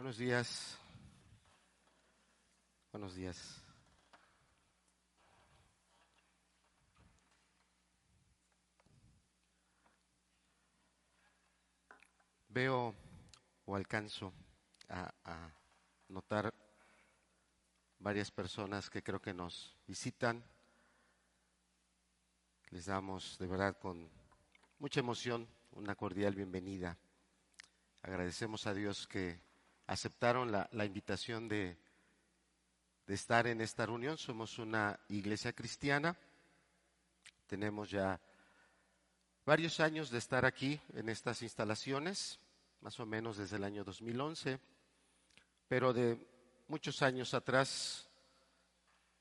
Buenos días. Buenos días. Veo o alcanzo a, notar varias personas que creo que nos visitan. Les damos de verdad con mucha emoción una cordial bienvenida. Agradecemos a Dios que aceptaron la, invitación de, de estar en esta reunión. Somos una iglesia cristiana. Tenemos ya varios años de estar aquí en estas instalaciones, más o menos desde el año 2011, pero de muchos años atrás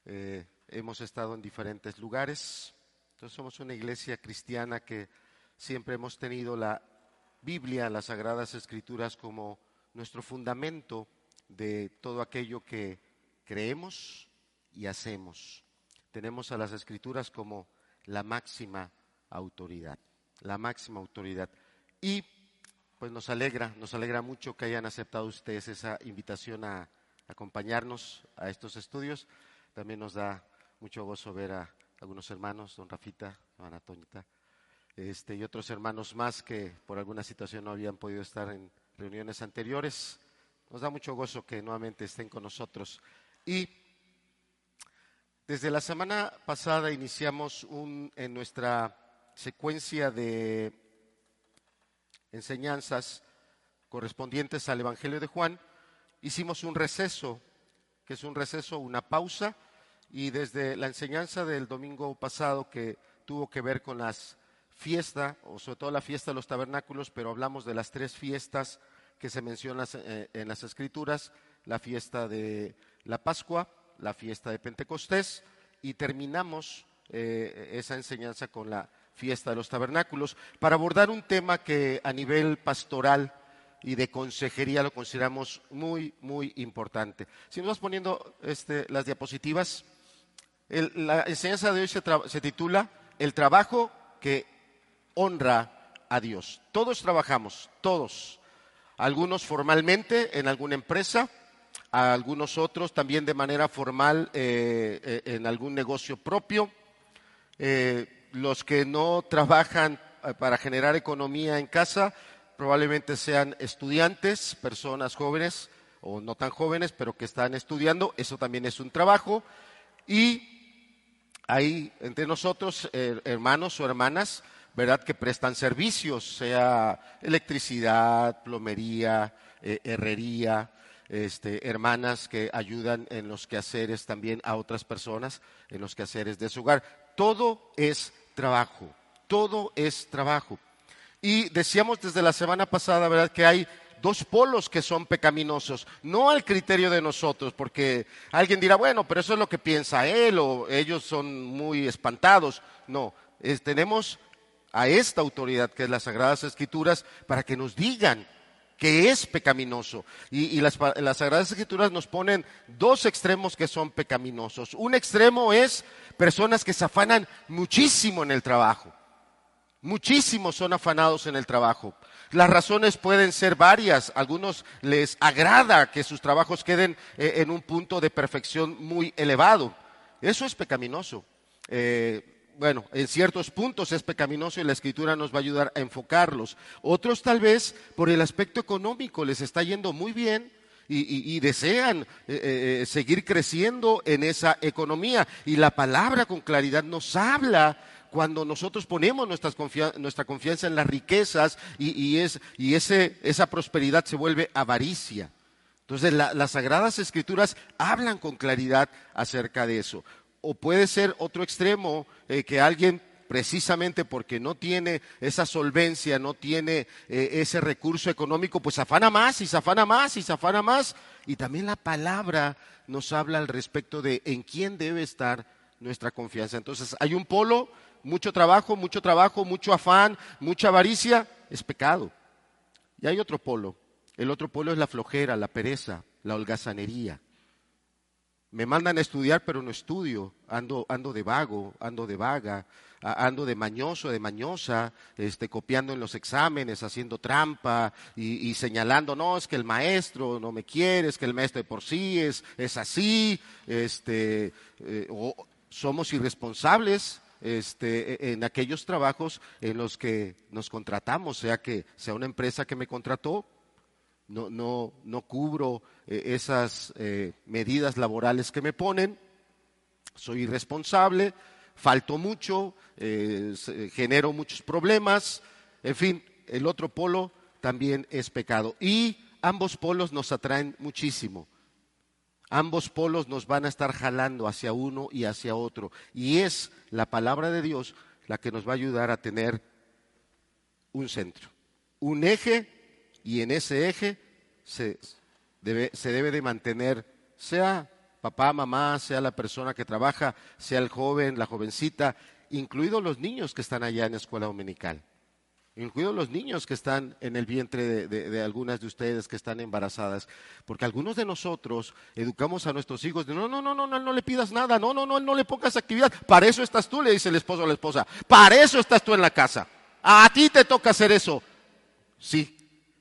eh, hemos estado en diferentes lugares. Entonces somos una iglesia cristiana que siempre hemos tenido la Biblia, las Sagradas Escrituras como nuestro fundamento de todo aquello que creemos y hacemos. Tenemos a las Escrituras como la máxima autoridad, la máxima autoridad. Y pues nos alegra, nos alegra mucho que hayan aceptado ustedes esa invitación a acompañarnos a estos estudios. También nos da mucho gozo ver a algunos hermanos, don Rafita, don Tonita, este, y otros hermanos más que por alguna situación no habían podido estar en reuniones anteriores. Nos da mucho gozo que nuevamente estén con nosotros. Y desde la semana pasada iniciamos un, en nuestra secuencia de enseñanzas correspondientes al Evangelio de Juan, hicimos un receso, que es un receso, una pausa, y desde la enseñanza del domingo pasado que tuvo que ver con las fiestas, o sobre todo la fiesta de los tabernáculos, pero hablamos de las tres fiestas que se mencionan eh, en las escrituras, la fiesta de la Pascua, la fiesta de Pentecostés, y terminamos eh, esa enseñanza con la fiesta de los tabernáculos, para abordar un tema que a nivel pastoral y de consejería lo consideramos muy, muy importante. Si nos vas poniendo este, las diapositivas, la enseñanza de hoy se, se titula El trabajo que honra a Dios. Todos trabajamos, todos. Algunos formalmente en alguna empresa, algunos otros también de manera formal eh, eh, en algún negocio propio. Eh, los que no trabajan para generar economía en casa probablemente sean estudiantes, personas jóvenes o no tan jóvenes, pero que están estudiando. Eso también es un trabajo. Y hay entre nosotros hermanos o hermanas, ¿verdad?, que prestan servicios, sea electricidad, plomería, eh, herrería, este, hermanas que ayudan en los quehaceres también a otras personas, en los quehaceres de su hogar. Todo es trabajo, todo es trabajo. Y decíamos desde la semana pasada, ¿verdad?, que hay dos polos que son pecaminosos, no al criterio de nosotros, porque alguien dirá, bueno, pero eso es lo que piensa él o ellos son muy espantados. No, tenemos a esta autoridad que es las Sagradas Escrituras para que nos digan que es pecaminoso. Y, las, las, Sagradas Escrituras nos ponen dos extremos que son pecaminosos. Un extremo es personas que se afanan muchísimo en el trabajo. Muchísimos son afanados en el trabajo. Las razones pueden ser varias. algunos les agrada que sus trabajos queden eh, en un punto de perfección muy elevado. Eso es pecaminoso. Eh, bueno, en ciertos puntos es pecaminoso y la escritura nos va a ayudar a enfocarlos. Otros tal vez por el aspecto económico les está yendo muy bien y, desean eh, eh, seguir creciendo en esa economía. Y la palabra con claridad nos habla cuando nosotros ponemos nuestra confianza en las riquezas y, esa prosperidad se vuelve avaricia. Entonces las sagradas escrituras hablan con claridad acerca de eso o puede ser otro extremo eh, que alguien precisamente porque no tiene esa solvencia, no tiene eh, ese recurso económico, pues afana más y se afana más y se afana más. Y también la palabra nos habla al respecto de en quién debe estar nuestra confianza. Entonces hay un polo, mucho trabajo, mucho trabajo, mucho afán, mucha avaricia, es pecado. Y hay otro polo. El otro polo es la flojera, la pereza, la holgazanería. Me mandan a estudiar, pero no estudio. Ando, ando de vago, ando de vaga, ando de mañoso, de mañosa, este, copiando en los exámenes, haciendo trampa y, señalando, no, es que el maestro no me quiere, es que el maestro de por sí es, es así, este, eh, o somos irresponsables. Este, e, en aquellos trabajos en los que nos contratamos, sea que sea una empresa que me contrató, no, no, no cubro eh, esas eh, medidas laborales que me ponen, soy irresponsable, falto mucho, eh, genero muchos problemas, en fin, el otro polo también es pecado. Y ambos polos nos atraen muchísimo. Ambos polos nos van a estar jalando hacia uno y hacia otro. Y es la palabra de Dios la que nos va a ayudar a tener un centro, un eje y en ese eje se debe, se debe de mantener, sea papá, mamá, sea la persona que trabaja, sea el joven, la jovencita, incluidos los niños que están allá en la escuela dominical, incluidos los niños que están en el vientre de, algunas de ustedes que están embarazadas, porque algunos de nosotros educamos a nuestros hijos de no, no, no, no, no, no le pidas nada, no, no, no, no le pongas actividad, para eso estás tú, le dice el esposo a la esposa, para eso estás tú en la casa, a ti te toca hacer eso. Sí,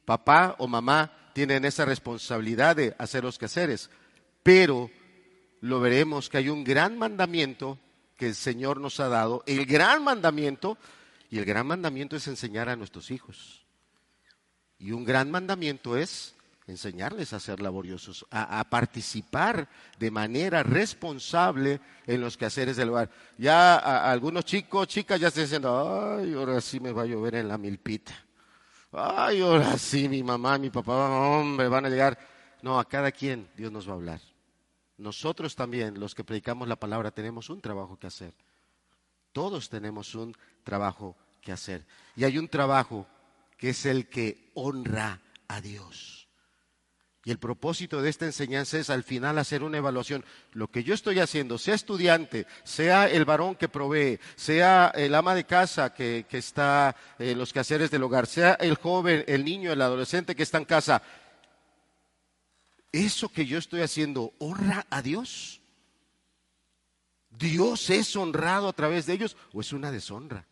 papá o mamá tienen esa responsabilidad de hacer los quehaceres, pero lo veremos que hay un gran mandamiento que el Señor nos ha dado, el gran mandamiento, y el gran mandamiento es enseñar a nuestros hijos. Y un gran mandamiento es enseñarles a ser laboriosos, a, participar de manera responsable en los quehaceres del hogar. Ya algunos chicos, chicas ya están diciendo, ay, ahora sí me va a llover en la milpita. Ay, ahora sí, mi mamá, mi papá, hombre, van a llegar. No, a cada quien Dios nos va a hablar. Nosotros también, los que predicamos la palabra, tenemos un trabajo que hacer. Todos tenemos un trabajo que hacer. Y hay un trabajo que es el que honra a Dios. Y el propósito de esta enseñanza es al final hacer una evaluación. Lo que yo estoy haciendo, sea estudiante, sea el varón que provee, sea el ama de casa que, está en los quehaceres del hogar, sea el joven, el niño, el adolescente que está en casa, ¿eso que yo estoy haciendo honra a Dios? ¿Dios es honrado a través de ellos o es una deshonra?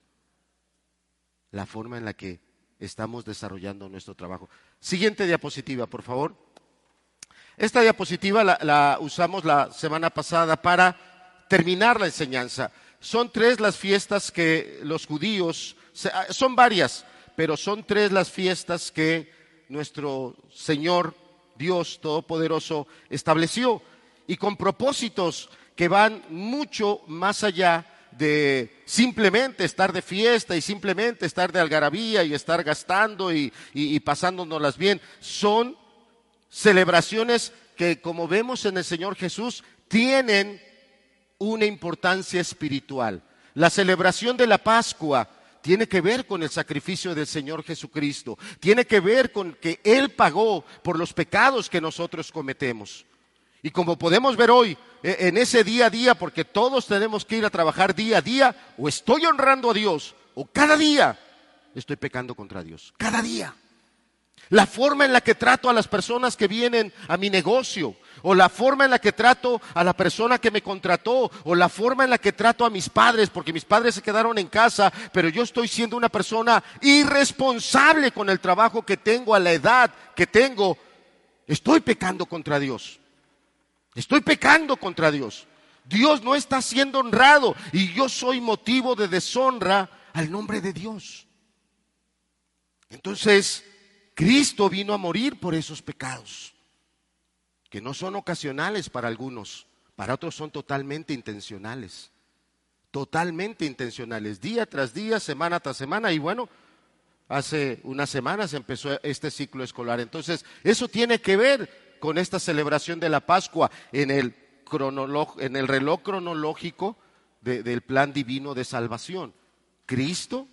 La forma en la que estamos desarrollando nuestro trabajo. Siguiente diapositiva, por favor. Esta diapositiva la, usamos la semana pasada para terminar la enseñanza. Son tres las fiestas que los judíos, ah, son varias, pero son tres las fiestas que nuestro Señor Dios Todopoderoso estableció y con propósitos que van mucho más allá de simplemente estar de fiesta y simplemente estar de algarabía y estar gastando y, y, y bien. Son celebraciones que, como vemos en el Señor Jesús, tienen una importancia espiritual. La celebración de la Pascua tiene que ver con el sacrificio del Señor Jesucristo, tiene que ver con que Él pagó por los pecados que nosotros cometemos. Y como podemos ver hoy, e, en ese día a día, porque todos tenemos que ir a trabajar día a día, o estoy honrando a Dios, o cada día estoy pecando contra Dios, cada día. La forma en la que trato a las personas que vienen a mi negocio, o la forma en la que trato a la persona que me contrató, o la forma en la que trato a mis padres, porque mis padres se quedaron en casa, pero yo estoy siendo una persona irresponsable con el trabajo que tengo, a la edad que tengo, estoy pecando contra Dios. Estoy pecando contra Dios. Dios no está siendo honrado y yo soy motivo de deshonra al nombre de Dios. Entonces, Cristo vino a morir por esos pecados, que no son ocasionales para algunos, para otros son totalmente intencionales, totalmente intencionales, día tras día, semana tras semana, y bueno, hace unas semanas empezó este ciclo escolar. Entonces, eso tiene que ver con esta celebración de la Pascua en el, en el reloj cronológico del plan divino de salvación. Cristo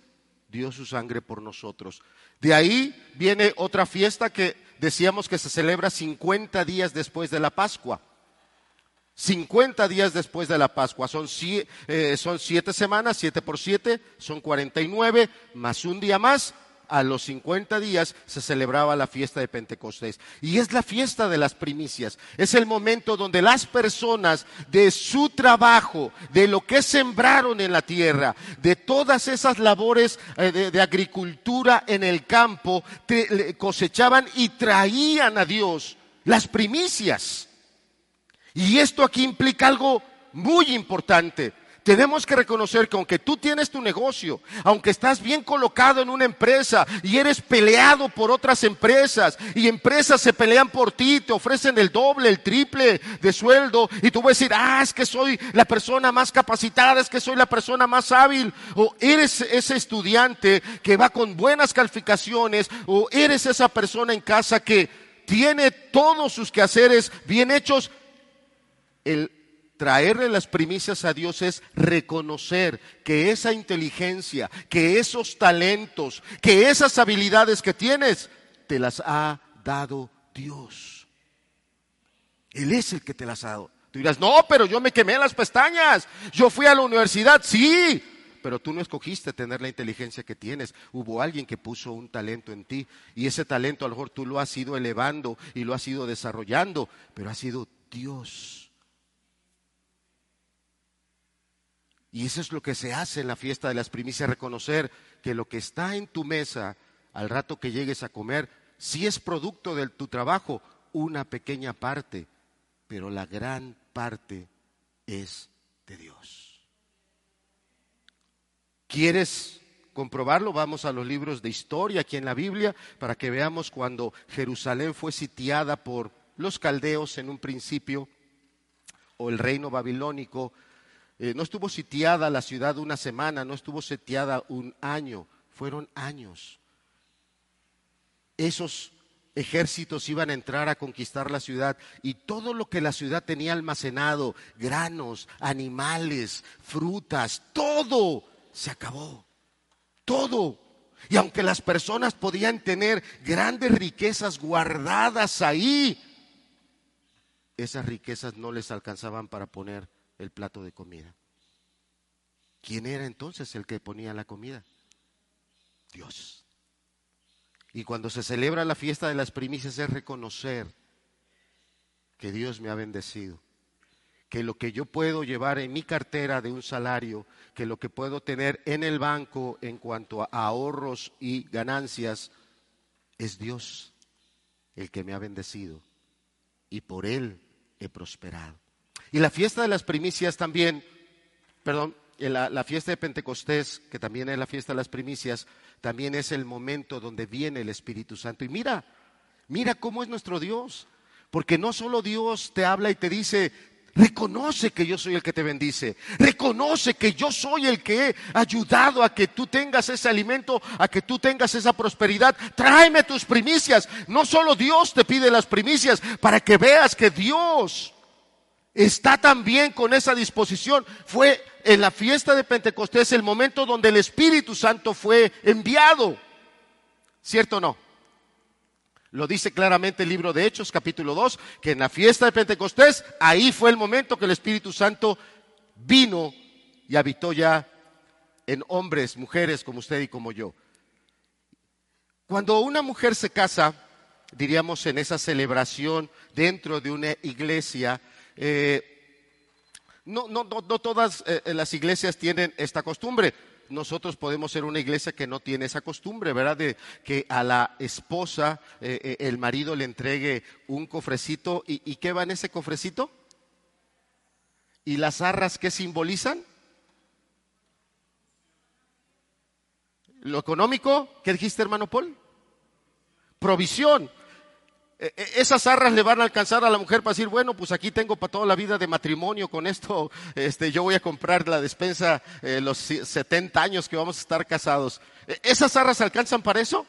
dio su sangre por nosotros. De ahí viene otra fiesta que decíamos que se celebra 50 días después de la Pascua. 50 días después de la Pascua. Son, eh, son siete semanas, siete por siete, son 49, más un día más, a los 50 días se celebraba la fiesta de Pentecostés. Y es la fiesta de las primicias. Es el momento donde las personas de su trabajo, de lo que sembraron en la tierra, de todas esas labores eh, de, agricultura en el campo, cosechaban y traían a Dios las primicias. Y esto aquí implica algo muy importante. Tenemos que reconocer que aunque tú tienes tu negocio, aunque estás bien colocado en una empresa y eres peleado por otras empresas y empresas se pelean por ti, te ofrecen el doble, el triple de sueldo y tú vas a decir, ah, es que soy la persona más capacitada, es que soy la persona más hábil, o eres ese estudiante que va con buenas calificaciones, o eres esa persona en casa que tiene todos sus quehaceres bien hechos, el traerle las primicias a Dios es reconocer que esa inteligencia, que esos talentos, que esas habilidades que tienes, te las ha dado Dios. Él es el que te las ha dado. Tú dirás, no, pero yo me quemé las pestañas. Yo fui a la universidad, sí, pero tú no escogiste tener la inteligencia que tienes. Hubo alguien que puso un talento en ti y ese talento a lo mejor tú lo has ido elevando y lo has ido desarrollando, pero ha sido Dios Y eso es lo que se hace en la fiesta de las primicias, reconocer que lo que está en tu mesa al rato que llegues a comer, si es producto de tu trabajo, una pequeña parte, pero la gran parte es de Dios. ¿Quieres comprobarlo? Vamos a los libros de historia aquí en la Biblia para que veamos cuando Jerusalén fue sitiada por los caldeos en un principio o el reino babilónico eh, no estuvo sitiada la ciudad una semana, no estuvo sitiada un año, fueron años. Esos ejércitos iban a entrar a conquistar la ciudad y todo lo que la ciudad tenía almacenado, granos, animales, frutas, todo se acabó. Todo. Y aunque las personas podían tener grandes riquezas guardadas ahí, esas riquezas no les alcanzaban para poner el plato de comida. ¿Quién era entonces el que ponía la comida? Dios. Y cuando se celebra la fiesta de las primicias es reconocer que Dios me ha bendecido, que lo que yo puedo llevar en mi cartera de un salario, que lo que puedo tener en el banco en cuanto a ahorros y ganancias, es Dios el que me ha bendecido y por Él he prosperado. Y la fiesta de las primicias también, perdón, la, la, fiesta de Pentecostés, que también es la fiesta de las primicias, también es el momento donde viene el Espíritu Santo. Y mira, mira cómo es nuestro Dios. Porque no solo Dios te habla y te dice, reconoce que yo soy el que te bendice, reconoce que yo soy el que he ayudado a que tú tengas ese alimento, a que tú tengas esa prosperidad. Tráeme tus primicias. No solo Dios te pide las primicias para que veas que Dios está también con esa disposición. Fue en la fiesta de Pentecostés el momento donde el Espíritu Santo fue enviado. ¿Cierto o no? Lo dice claramente el libro de Hechos, capítulo 2, que en la fiesta de Pentecostés, ahí fue el momento que el Espíritu Santo vino y habitó ya en hombres, mujeres como usted y como yo. Cuando una mujer se casa, diríamos en esa celebración dentro de una iglesia, eh, no, no, no, todas eh, las iglesias tienen esta costumbre. Nosotros podemos ser una iglesia que no tiene esa costumbre, ¿verdad? De que a la esposa eh, el marido le entregue un cofrecito. ¿Y, ¿Y qué va en ese cofrecito? ¿Y las arras qué simbolizan? Lo económico, ¿qué dijiste hermano Paul? Provisión. E, e, esas arras le van a alcanzar a la mujer para decir, bueno, pues aquí tengo para toda la vida de matrimonio, con esto este, yo voy a comprar la despensa eh, los 70 años que vamos a estar casados. ¿Esas arras alcanzan para eso?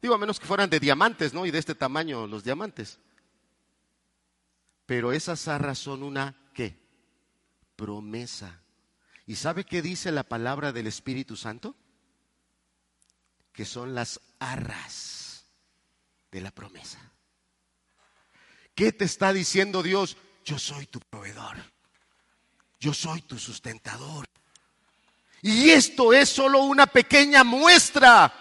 Digo, a menos que fueran de diamantes, ¿no? Y de este tamaño los diamantes. Pero esas arras son una, ¿qué? Promesa. ¿Y sabe qué dice la palabra del Espíritu Santo? Que son las arras de la promesa. ¿Qué te está diciendo Dios? Yo soy tu proveedor. Yo soy tu sustentador. Y esto es solo una pequeña muestra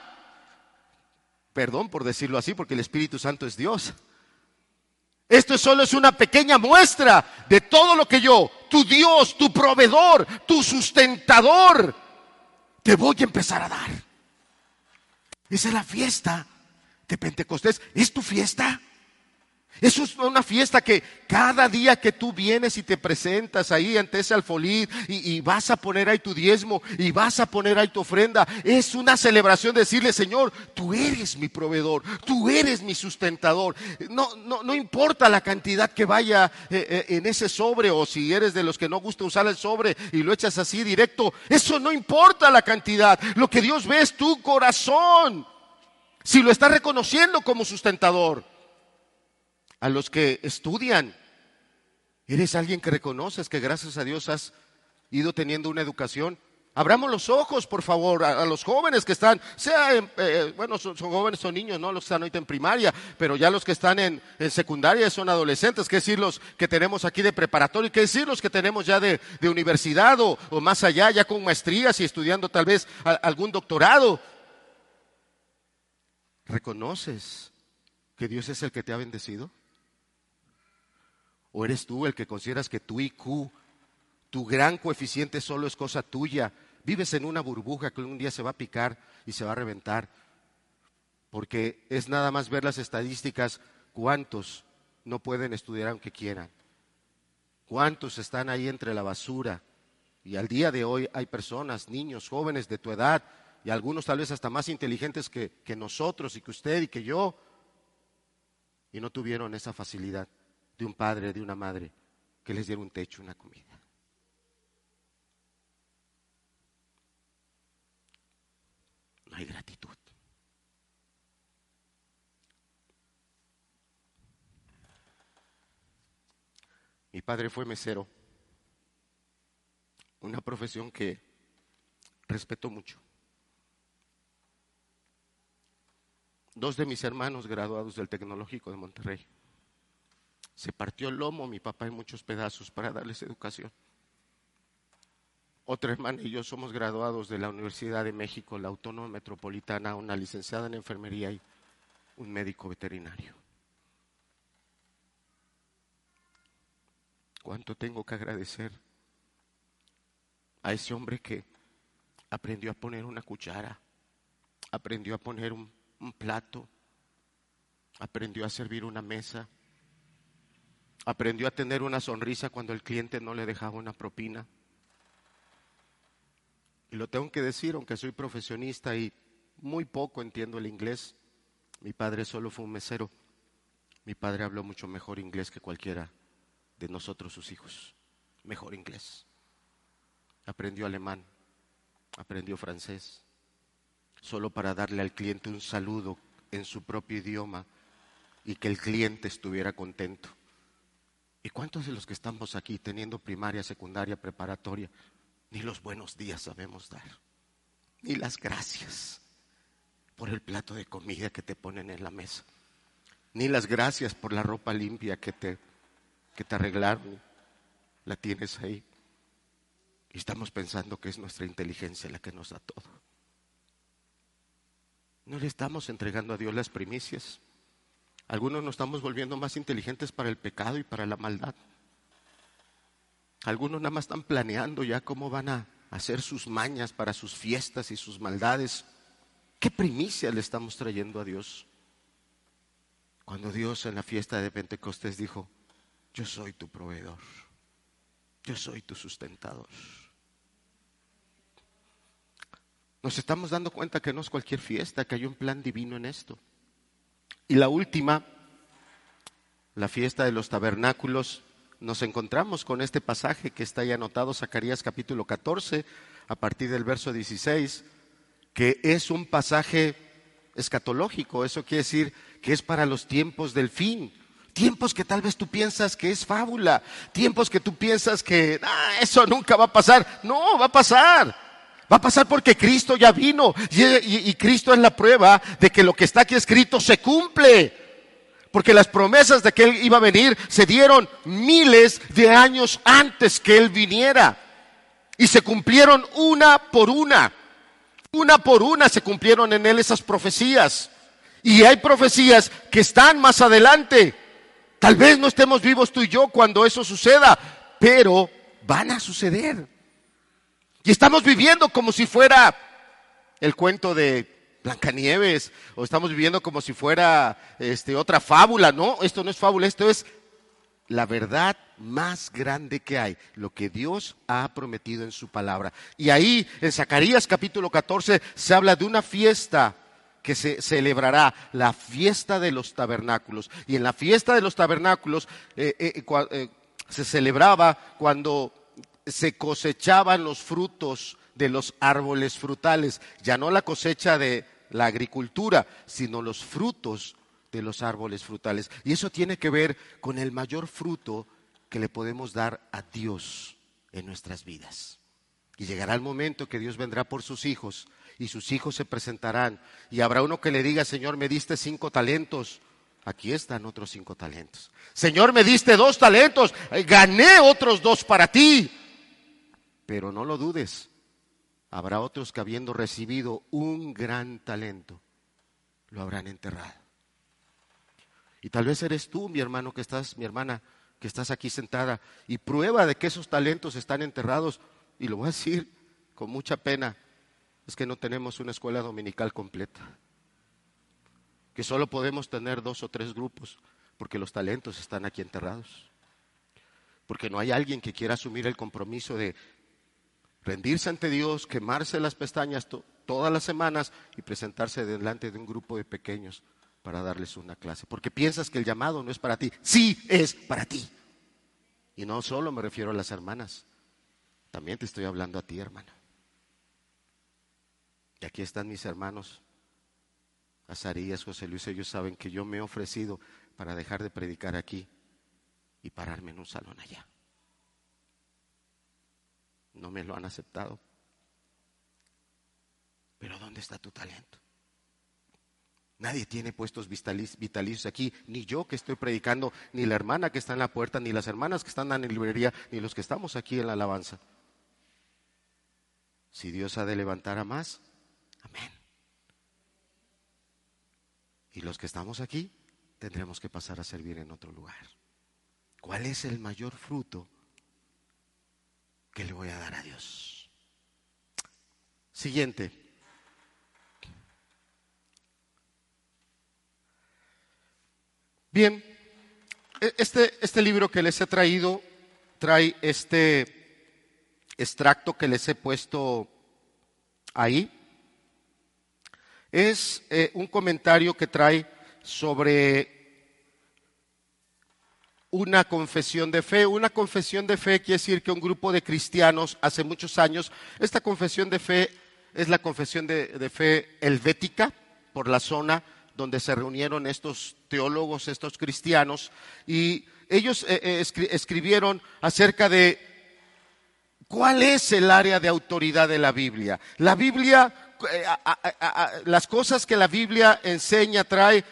Perdón por decirlo así, porque el Espíritu Santo es Dios. Esto solo es una pequeña muestra de todo lo que yo, tu Dios, tu proveedor, tu sustentador, te voy a empezar a dar. Esa es la fiesta de Pentecostés. ¿Es tu fiesta? Eso es una fiesta que cada día que tú vienes y te presentas ahí ante ese alfolí y, vas a poner ahí tu diezmo y vas a poner ahí tu ofrenda, es una celebración de decirle, Señor, tú eres mi proveedor, tú eres mi sustentador. No, no, no importa la cantidad que vaya eh, eh, en ese sobre o si eres de los que no gusta usar el sobre y lo echas así directo, eso no importa la cantidad. Lo que Dios ve es tu corazón. Si lo estás reconociendo como sustentador a los que estudian. Eres alguien que reconoces que gracias a Dios has ido teniendo una educación. Abramos los ojos, por favor, a, los jóvenes que están, sea, eh, bueno, son, jóvenes, son niños, no los que están ahorita en primaria, pero ya los que están en, secundaria son adolescentes, qué decir los que tenemos aquí de preparatorio, qué decir los que tenemos ya de, universidad o, más allá, ya con maestrías y estudiando tal vez algún doctorado. ¿Reconoces que Dios es el que te ha bendecido? ¿O eres tú el que consideras que tu IQ, tu gran coeficiente solo es cosa tuya? Vives en una burbuja que un día se va a picar y se va a reventar. Porque es nada más ver las estadísticas, cuántos no pueden estudiar aunque quieran. ¿Cuántos están ahí entre la basura? Y al día de hoy hay personas, niños, jóvenes de tu edad, y algunos tal vez hasta más inteligentes que, que nosotros y que usted y que yo, y no tuvieron esa facilidad de un padre, de una madre, que les diera un techo, una comida. No hay gratitud. Mi padre fue mesero, una profesión que respeto mucho. Dos de mis hermanos graduados del Tecnológico de Monterrey se partió el lomo mi papá en muchos pedazos para darles educación. Otra hermana y yo somos graduados de la Universidad de México, la Autónoma Metropolitana, una licenciada en enfermería y un médico veterinario. ¿Cuánto tengo que agradecer a ese hombre que aprendió a poner una cuchara, aprendió a poner un, un plato, aprendió a servir una mesa? Aprendió a tener una sonrisa cuando el cliente no le dejaba una propina. Y lo tengo que decir, aunque soy profesionista y muy poco entiendo el inglés, mi padre solo fue un mesero. Mi padre habló mucho mejor inglés que cualquiera de nosotros sus hijos. Mejor inglés. Aprendió alemán, aprendió francés, solo para darle al cliente un saludo en su propio idioma y que el cliente estuviera contento. ¿Y cuántos de los que estamos aquí teniendo primaria, secundaria, preparatoria, ni los buenos días sabemos dar? Ni las gracias por el plato de comida que te ponen en la mesa. Ni las gracias por la ropa limpia que te, que te arreglaron. La tienes ahí. Y estamos pensando que es nuestra inteligencia la que nos da todo. No le estamos entregando a Dios las primicias. Algunos nos estamos volviendo más inteligentes para el pecado y para la maldad. Algunos nada más están planeando ya cómo van a hacer sus mañas para sus fiestas y sus maldades. ¿Qué primicia le estamos trayendo a Dios? Cuando Dios en la fiesta de Pentecostés dijo, yo soy tu proveedor, yo soy tu sustentador. Nos estamos dando cuenta que no es cualquier fiesta, que hay un plan divino en esto. Y la última, la fiesta de los tabernáculos, nos encontramos con este pasaje que está ahí anotado, Zacarías capítulo 14, a partir del verso 16, que es un pasaje escatológico, eso quiere decir que es para los tiempos del fin. Tiempos que tal vez tú piensas que es fábula, tiempos que tú piensas que ah, eso nunca va a pasar. No, va a pasar. Va a pasar porque Cristo ya vino y, Cristo es la prueba de que lo que está aquí escrito se cumple. Porque las promesas de que Él iba a venir se dieron miles de años antes que Él viniera. Y se cumplieron una por una. Una por una se cumplieron en Él esas profecías. Y hay profecías que están más adelante. Tal vez no estemos vivos tú y yo cuando eso suceda, pero van a suceder. Y estamos viviendo como si fuera el cuento de Blancanieves, o estamos viviendo como si fuera este, otra fábula. No, esto no es fábula, esto es la verdad más grande que hay, lo que Dios ha prometido en su palabra. Y ahí, en Zacarías capítulo 14, se habla de una fiesta que se celebrará, la fiesta de los tabernáculos. Y en la fiesta de los tabernáculos eh, eh, eh, se celebraba cuando se cosechaban los frutos de los árboles frutales, ya no la cosecha de la agricultura, sino los frutos de los árboles frutales. Y eso tiene que ver con el mayor fruto que le podemos dar a Dios en nuestras vidas. Y llegará el momento que Dios vendrá por sus hijos y sus hijos se presentarán y habrá uno que le diga, Señor, me diste cinco talentos. Aquí están otros cinco talentos. Señor, me diste dos talentos. Gané otros dos para ti. Pero no lo dudes. Habrá otros que habiendo recibido un gran talento, lo habrán enterrado. Y tal vez eres tú, mi hermano, que estás, mi hermana, que estás aquí sentada, y prueba de que esos talentos están enterrados, y lo voy a decir con mucha pena, es que no tenemos una escuela dominical completa, que solo podemos tener dos o tres grupos, porque los talentos están aquí enterrados, porque no hay alguien que quiera asumir el compromiso de rendirse ante Dios, quemarse las pestañas todas las semanas y presentarse delante de un grupo de pequeños para darles una clase. Porque piensas que el llamado no es para ti. Sí es para ti. Y no solo me refiero a las hermanas, también te estoy hablando a ti, hermana. Y aquí están mis hermanos, Azarías, José Luis, ellos saben que yo me he ofrecido para dejar de predicar aquí y pararme en un salón allá. No me lo han aceptado. Pero ¿dónde está tu talento? Nadie tiene puestos vitalicios aquí, ni yo que estoy predicando, ni la hermana que está en la puerta, ni las hermanas que están en la librería, ni los que estamos aquí en la alabanza. Si Dios ha de levantar a más, amén. Y los que estamos aquí tendremos que pasar a servir en otro lugar. ¿Cuál es el mayor fruto que le voy a dar a Dios? Siguiente. Bien, e, este, este libro que les he traído trae este extracto que les he puesto ahí. Es eh, un comentario que trae sobre una confesión de fe. Una confesión de fe quiere decir que un grupo de cristianos hace muchos años, esta confesión de fe es la confesión de, de fe helvética por la zona donde se reunieron estos teólogos, estos cristianos, y ellos eh, eh, escribieron acerca de cuál es el área de autoridad de la Biblia. La Biblia, eh, las cosas que la Biblia enseña, trae,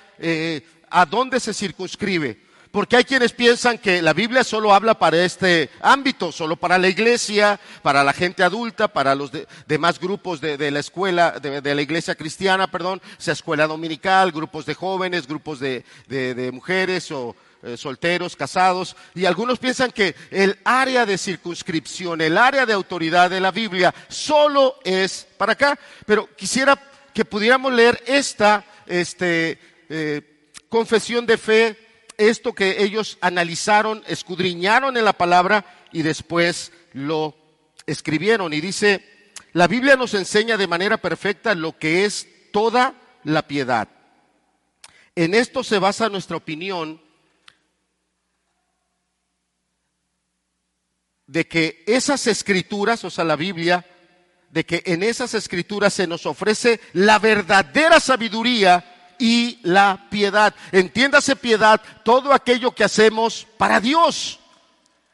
a dónde se circunscribe. Porque hay quienes piensan que la Biblia solo habla para este ámbito, solo para la iglesia, para la gente adulta, para los demás grupos de, la escuela, de, la iglesia cristiana, perdón, sea escuela dominical, grupos de jóvenes, grupos de, mujeres o eh, solteros, casados. Y algunos piensan que el área de circunscripción, el área de autoridad de la Biblia solo es para acá. Pero quisiera que pudiéramos leer esta este, eh, confesión de fe esto que ellos analizaron, escudriñaron en la palabra y después lo escribieron. Y dice, la Biblia nos enseña de manera perfecta lo que es toda la piedad. En esto se basa nuestra opinión de que esas escrituras, o sea, la Biblia, de que en esas escrituras se nos ofrece la verdadera sabiduría y la piedad. Entiéndase piedad, todo aquello que hacemos para Dios.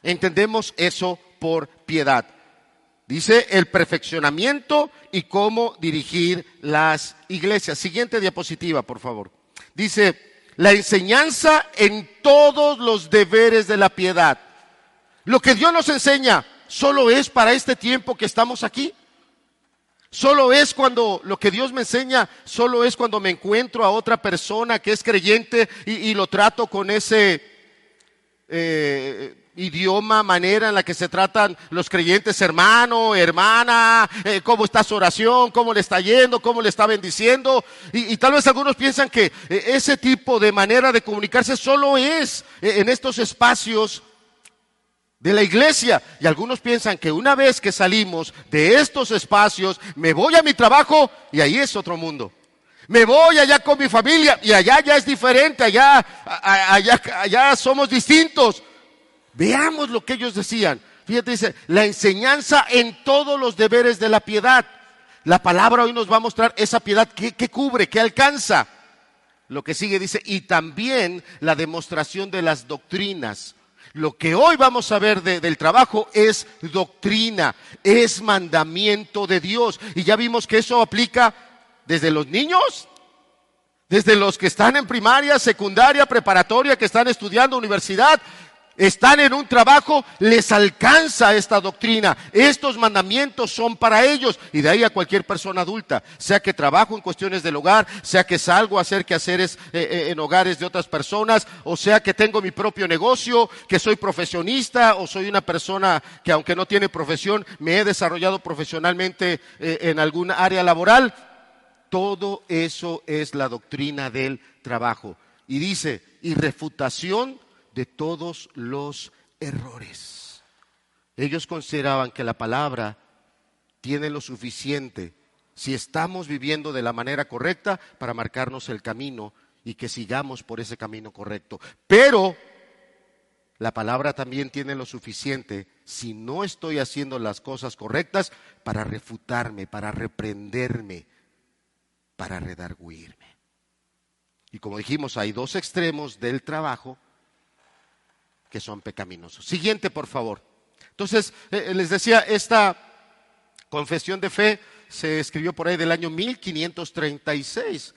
Entendemos eso por piedad. Dice el perfeccionamiento y cómo dirigir las iglesias. Siguiente diapositiva, por favor. Dice, la enseñanza en todos los deberes de la piedad. Lo que Dios nos enseña solo es para este tiempo que estamos aquí. Solo es cuando lo que Dios me enseña, solo es cuando me encuentro a otra persona que es creyente y, lo trato con ese eh, idioma, manera en la que se tratan los creyentes, hermano, hermana, eh, cómo está su oración, cómo le está yendo, cómo le está bendiciendo. Y, tal vez algunos piensan que eh, ese tipo de manera de comunicarse solo es en estos espacios de la iglesia. Y algunos piensan que una vez que salimos de estos espacios, me voy a mi trabajo y ahí es otro mundo. Me voy allá con mi familia y allá ya es diferente, allá, allá, allá somos distintos. Veamos lo que ellos decían. Fíjate, dice, la enseñanza en todos los deberes de la piedad. La palabra hoy nos va a mostrar esa piedad que, que cubre, que alcanza. Lo que sigue dice, y también la demostración de las doctrinas lo que hoy vamos a ver del trabajo es doctrina, es mandamiento de Dios. Y ya vimos que eso aplica desde los niños, desde los que están en primaria, secundaria, preparatoria, que están estudiando universidad, están en un trabajo, les alcanza esta doctrina. Estos mandamientos son para ellos y de ahí a cualquier persona adulta, sea que trabajo en cuestiones del hogar, sea que salgo a hacer quehaceres eh, eh, en hogares de otras personas, o sea que tengo mi propio negocio, que soy profesionista o soy una persona que aunque no tiene profesión, me he desarrollado profesionalmente eh, en alguna área laboral. Todo eso es la doctrina del trabajo. Y dice, y refutación de todos los errores. Ellos consideraban que la palabra tiene lo suficiente si estamos viviendo de la manera correcta para marcarnos el camino y que sigamos por ese camino correcto. Pero la palabra también tiene lo suficiente si no estoy haciendo las cosas correctas para refutarme, para reprenderme, para redarguirme. Y como dijimos, hay dos extremos del trabajo que son pecaminosos. Siguiente, por favor. Entonces, eh, eh, les decía, esta confesión de fe se escribió por ahí del año 1536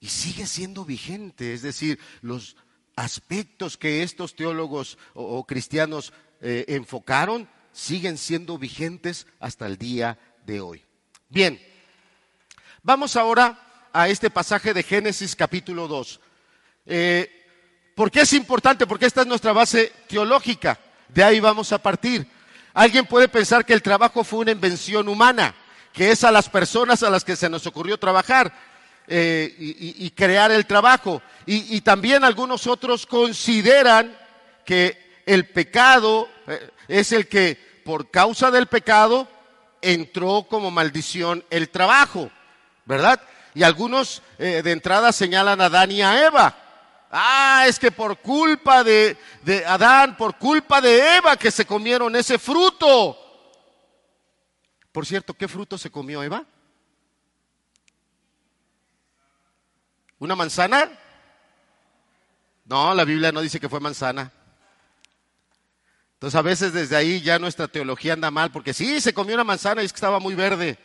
y sigue siendo vigente, es decir, los aspectos que estos teólogos o, cristianos eh, enfocaron siguen siendo vigentes hasta el día de hoy. Bien, vamos ahora a este pasaje de Génesis capítulo 2. ¿Por qué es importante? Porque esta es nuestra base teológica. De ahí vamos a partir. Alguien puede pensar que el trabajo fue una invención humana, que es a las personas a las que se nos ocurrió trabajar eh, y, crear el trabajo. Y, también algunos otros consideran que el pecado eh, es el que por causa del pecado entró como maldición el trabajo, ¿verdad? Y algunos eh, de entrada señalan a Adán y a Eva. Ah, es que por culpa de, Adán, por culpa de Eva que se comieron ese fruto. Por cierto, ¿qué fruto se comió Eva? ¿Una manzana? No, la Biblia no dice que fue manzana. Entonces a veces desde ahí ya nuestra teología anda mal, porque sí, se comió una manzana y es que estaba muy verde.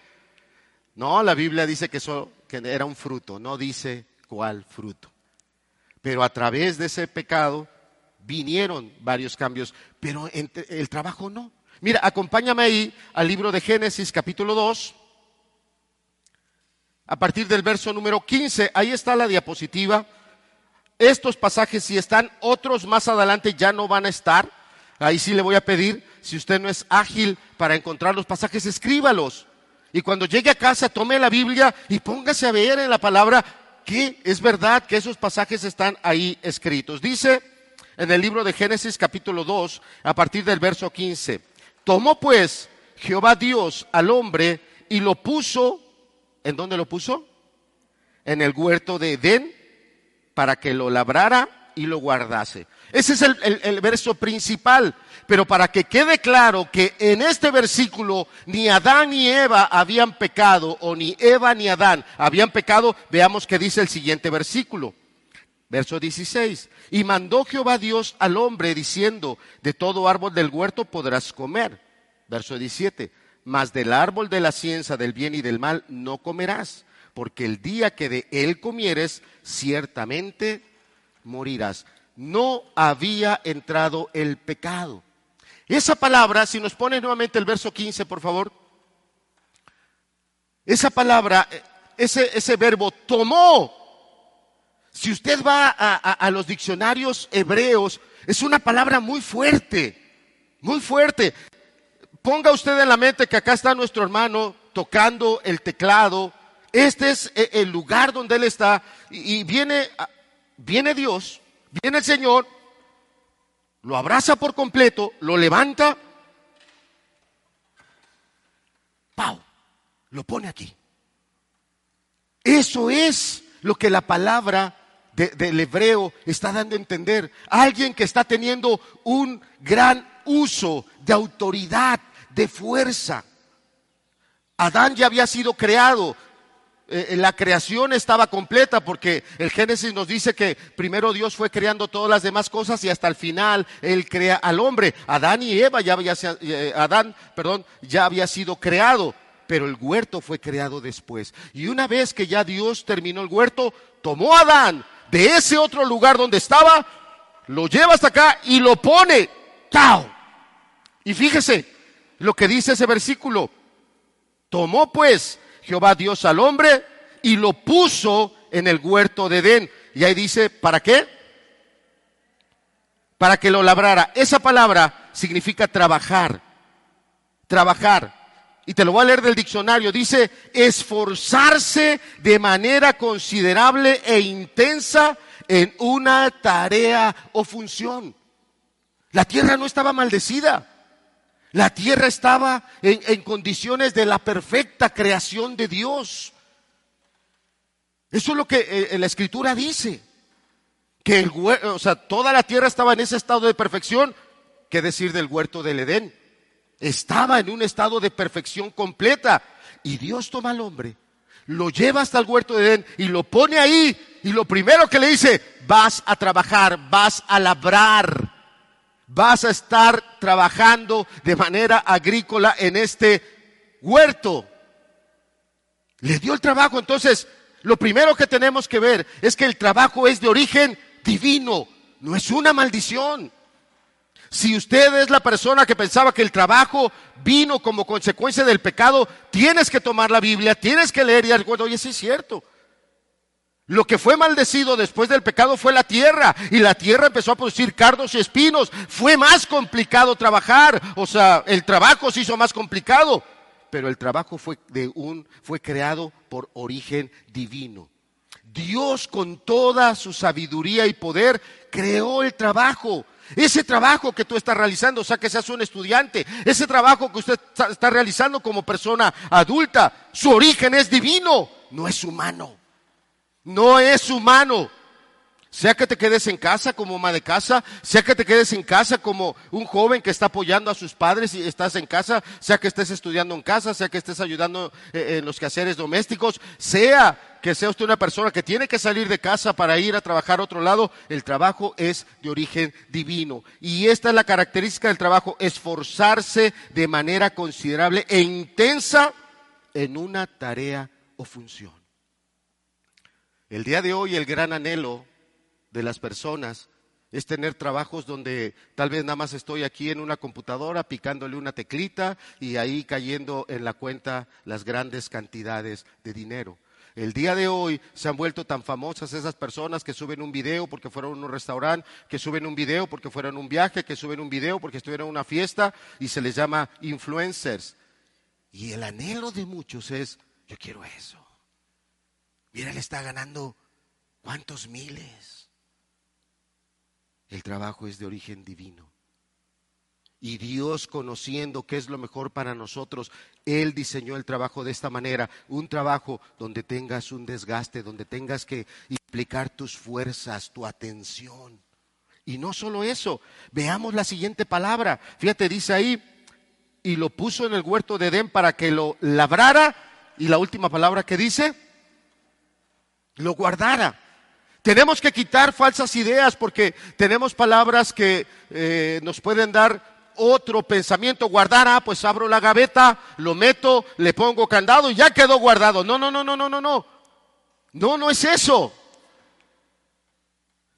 No, la Biblia dice que eso que era un fruto, no dice cuál fruto. Pero a través de ese pecado vinieron varios cambios, pero el trabajo no. Mira, acompáñame ahí al libro de Génesis capítulo 2, a partir del verso número 15, ahí está la diapositiva. Estos pasajes si están, otros más adelante ya no van a estar. Ahí sí le voy a pedir, si usted no es ágil para encontrar los pasajes, escríbalos. Y cuando llegue a casa, tome la Biblia y póngase a ver en la palabra que es verdad que esos pasajes están ahí escritos. Dice en el libro de Génesis capítulo 2, a partir del verso 15, tomó pues Jehová Dios al hombre y lo puso, ¿en dónde lo puso? En el huerto de Edén, para que lo labrara y lo guardase. Ese es el, verso principal. Pero para que quede claro que en este versículo ni Adán ni Eva habían pecado, o ni Eva ni Adán habían pecado, veamos que dice el siguiente versículo. Verso 16. Y mandó Jehová Dios al hombre diciendo, de todo árbol del huerto podrás comer. Verso 17. Mas del árbol de la ciencia del bien y del mal no comerás, porque el día que de él comieres, ciertamente morirás no había entrado el pecado. Esa palabra, si nos pone nuevamente el verso 15, por favor, Esa palabra, ese, ese verbo tomó. Si usted va a, a los diccionarios hebreos, es una palabra muy fuerte, muy fuerte. Ponga usted en la mente que acá está nuestro hermano tocando el teclado. Este es eh, el lugar donde él está y viene, viene Dios, viene el Señor, lo abraza por completo, lo levanta, ¡pau! Lo pone aquí. Eso es lo que la palabra del hebreo está dando a entender. Alguien que está teniendo un gran uso de autoridad, de fuerza. Adán ya había sido creado. Eh, la creación estaba completa porque el Génesis nos dice que primero Dios fue creando todas las demás cosas y hasta el final Él crea al hombre. Adán y Eva ya había, eh, Adán, perdón, ya había sido creado, pero el huerto fue creado después. Y una vez que ya Dios terminó el huerto, tomó a Adán de ese otro lugar donde estaba, lo lleva hasta acá y lo pone. ¡Tao! Y fíjese lo que dice ese versículo. Tomó pues Jehová Dios al hombre y lo puso en el huerto de Edén. Y ahí dice, ¿para qué? Para que lo labrara. Esa palabra significa trabajar. Trabajar y te lo voy a leer del diccionario, dice esforzarse de manera considerable e intensa en una tarea o función. La tierra no estaba maldecida. La tierra estaba en, condiciones de la perfecta creación de Dios. Eso es lo que eh, la escritura dice. Que el, o sea, toda la tierra estaba en ese estado de perfección. ¿Qué decir del huerto del Edén? Estaba en un estado de perfección completa. Y Dios toma al hombre, lo lleva hasta el huerto de Edén y lo pone ahí. Y lo primero que le dice, vas a trabajar, vas a labrar, vas a estar trabajando de manera agrícola en este huerto. Le dio el trabajo. Entonces, lo primero que tenemos que ver es que el trabajo es de origen divino, no es una maldición. Si usted es la persona que pensaba que el trabajo vino como consecuencia del pecado, tienes que tomar la Biblia, tienes que leer y dar cuenta, oye, sí es cierto. Lo que fue maldecido después del pecado fue la tierra y la tierra empezó a producir cardos y espinos. Fue más complicado trabajar, o sea, el trabajo se hizo más complicado, pero el trabajo fue de un fue creado por origen divino. Dios con toda su sabiduría y poder creó el trabajo ese trabajo que tú estás realizando, o sea, que seas un estudiante, ese trabajo que usted está realizando como persona adulta, su origen es divino, no es humano. No es humano. Sea que te quedes en casa como ama de casa, sea que te quedes en casa como un joven que está apoyando a sus padres y estás en casa, sea que estés estudiando en casa, sea que estés ayudando eh, en los quehaceres domésticos, sea que sea usted una persona que tiene que salir de casa para ir a trabajar a otro lado, el trabajo es de origen divino. Y esta es la característica del trabajo, esforzarse de manera considerable e intensa en una tarea o función. El día de hoy el gran anhelo de las personas es tener trabajos donde tal vez nada más estoy aquí en una computadora picándole una teclita y ahí cayendo en la cuenta las grandes cantidades de dinero. El día de hoy se han vuelto tan famosas esas personas que suben un video porque fueron a un restaurante, que suben un video porque fueron a un viaje, que suben un video porque estuvieron en una fiesta y se les llama influencers. Y el anhelo de muchos es, yo quiero eso. Mira, él está ganando cuántos miles. El trabajo es de origen divino. Y Dios conociendo qué es lo mejor para nosotros, Él diseñó el trabajo de esta manera, un trabajo donde tengas un desgaste, donde tengas que implicar tus fuerzas, tu atención. Y no solo eso, veamos la siguiente palabra. Fíjate, dice ahí, y lo puso en el huerto de Edén para que lo labrara. Y la última palabra que dice, lo guardara. Tenemos que quitar falsas ideas porque tenemos palabras que eh, nos pueden dar otro pensamiento, guardar, ah, pues abro la gaveta, lo meto, le pongo candado y ya quedó guardado. No, no, no, no, no, no, no. No, no es eso.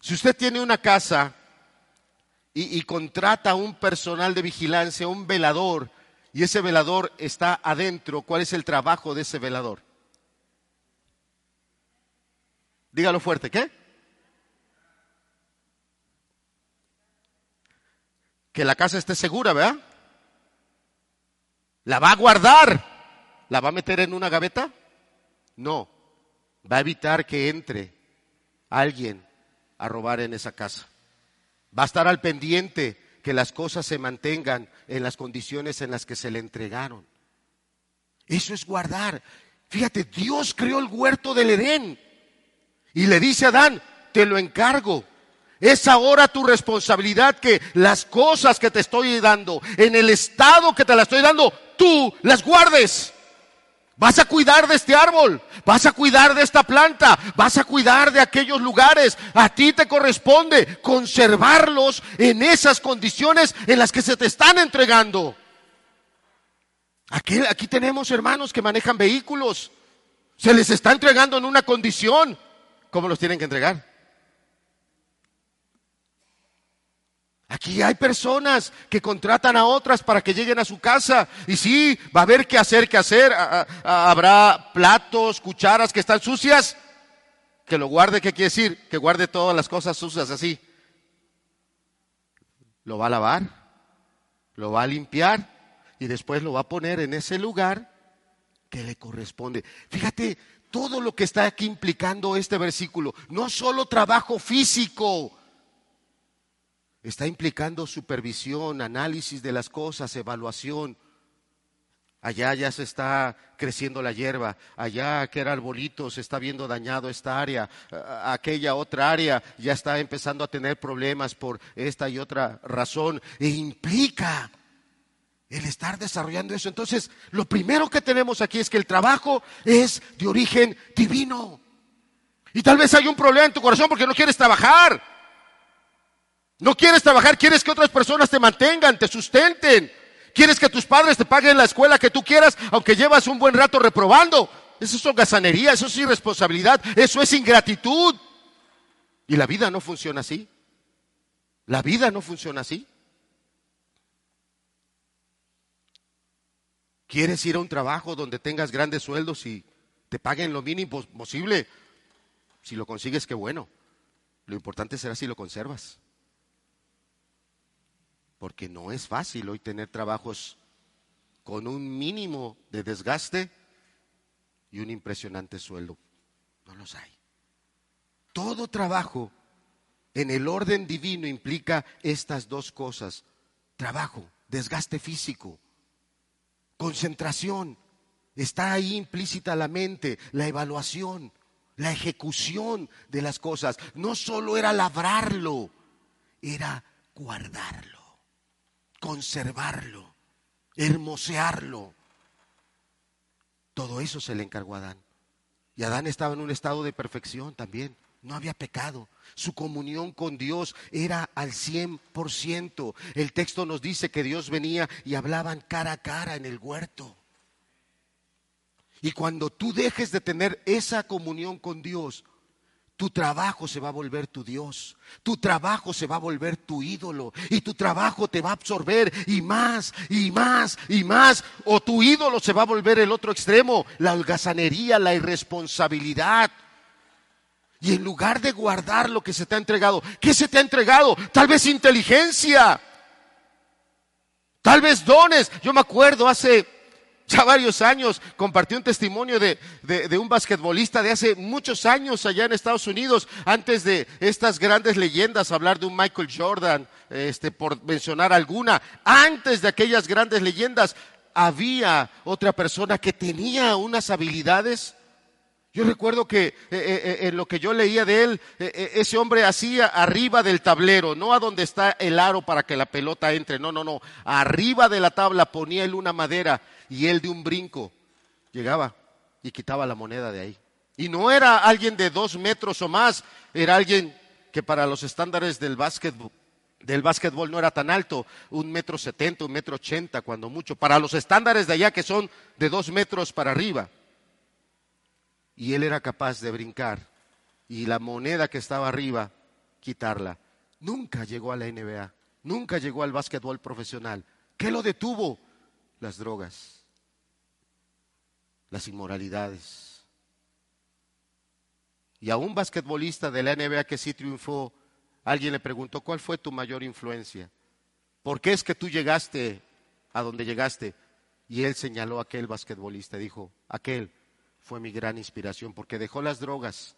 Si usted tiene una casa y, contrata un personal de vigilancia, un velador, y ese velador está adentro, ¿cuál es el trabajo de ese velador? Dígalo fuerte, ¿qué? Que la casa esté segura, ¿verdad? ¿La va a guardar? ¿La va a meter en una gaveta? No, va a evitar que entre alguien a robar en esa casa. Va a estar al pendiente que las cosas se mantengan en las condiciones en las que se le entregaron. Eso es guardar. Fíjate, Dios creó el huerto del Edén y le dice a Adán, te lo encargo. Es ahora tu responsabilidad que las cosas que te estoy dando, en el estado que te las estoy dando, tú las guardes. Vas a cuidar de este árbol, vas a cuidar de esta planta, vas a cuidar de aquellos lugares. A ti te corresponde conservarlos en esas condiciones en las que se te están entregando. Aquí, aquí tenemos hermanos que manejan vehículos. Se les está entregando en una condición. ¿Cómo los tienen que entregar? Aquí hay personas que contratan a otras para que lleguen a su casa. Y sí, va a haber que hacer, que hacer. Habrá platos, cucharas que están sucias. Que lo guarde, ¿qué quiere decir? Que guarde todas las cosas sucias así. Lo va a lavar, lo va a limpiar y después lo va a poner en ese lugar que le corresponde. Fíjate todo lo que está aquí implicando este versículo. No solo trabajo físico está implicando supervisión, análisis de las cosas, evaluación. Allá ya se está creciendo la hierba, allá aquel arbolito se está viendo dañado esta área, aquella otra área ya está empezando a tener problemas por esta y otra razón. E implica el estar desarrollando eso. Entonces, lo primero que tenemos aquí es que el trabajo es de origen divino. Y tal vez hay un problema en tu corazón porque no quieres trabajar. No quieres trabajar, quieres que otras personas te mantengan, te sustenten. Quieres que tus padres te paguen la escuela que tú quieras, aunque llevas un buen rato reprobando. Eso es holgazanería, eso es irresponsabilidad, eso es ingratitud. Y la vida no funciona así. La vida no funciona así. ¿Quieres ir a un trabajo donde tengas grandes sueldos y te paguen lo mínimo posible? Si lo consigues, qué bueno. Lo importante será si lo conservas porque no es fácil hoy tener trabajos con un mínimo de desgaste y un impresionante sueldo. No los hay. Todo trabajo en el orden divino implica estas dos cosas. Trabajo, desgaste físico, concentración. Está ahí implícita la mente, la evaluación, la ejecución de las cosas. No solo era labrarlo, era guardarlo conservarlo, hermosearlo. Todo eso se le encargó a Adán. Y Adán estaba en un estado de perfección también. No había pecado. Su comunión con Dios era al cien por ciento. El texto nos dice que Dios venía y hablaban cara a cara en el huerto. Y cuando tú dejes de tener esa comunión con Dios, tu trabajo se va a volver tu Dios, tu trabajo se va a volver tu ídolo y tu trabajo te va a absorber y más y más y más o tu ídolo se va a volver el otro extremo, la holgazanería, la irresponsabilidad. Y en lugar de guardar lo que se te ha entregado, ¿qué se te ha entregado? Tal vez inteligencia, tal vez dones. Yo me acuerdo hace ya varios años compartí un testimonio de, un basquetbolista de hace muchos años allá en Estados Unidos, antes de estas grandes leyendas, hablar de un Michael Jordan, este, por mencionar alguna, antes de aquellas grandes leyendas, había otra persona que tenía unas habilidades yo recuerdo que eh, eh, eh, en lo que yo leía de él, ese hombre hacía arriba del tablero, no a donde está el aro para que la pelota entre, no, no, no, arriba de la tabla ponía él una madera y él de un brinco llegaba y quitaba la moneda de ahí. Y no era alguien de dos metros o más, era alguien que para los estándares del básquetbol, del básquetbol no era tan alto, un metro setenta, un metro ochenta, cuando mucho, para los estándares de allá que son de dos metros para arriba y él era capaz de brincar y la moneda que estaba arriba quitarla. Nunca llegó a la NBA, nunca llegó al básquetbol profesional. ¿Qué lo detuvo? las drogas, las inmoralidades. Y a un basquetbolista de la NBA que sí triunfó, alguien le preguntó, ¿cuál fue tu mayor influencia? ¿Por qué es que tú llegaste a donde llegaste? Y él señaló a aquel basquetbolista, dijo, aquel fue mi gran inspiración, porque dejó las drogas,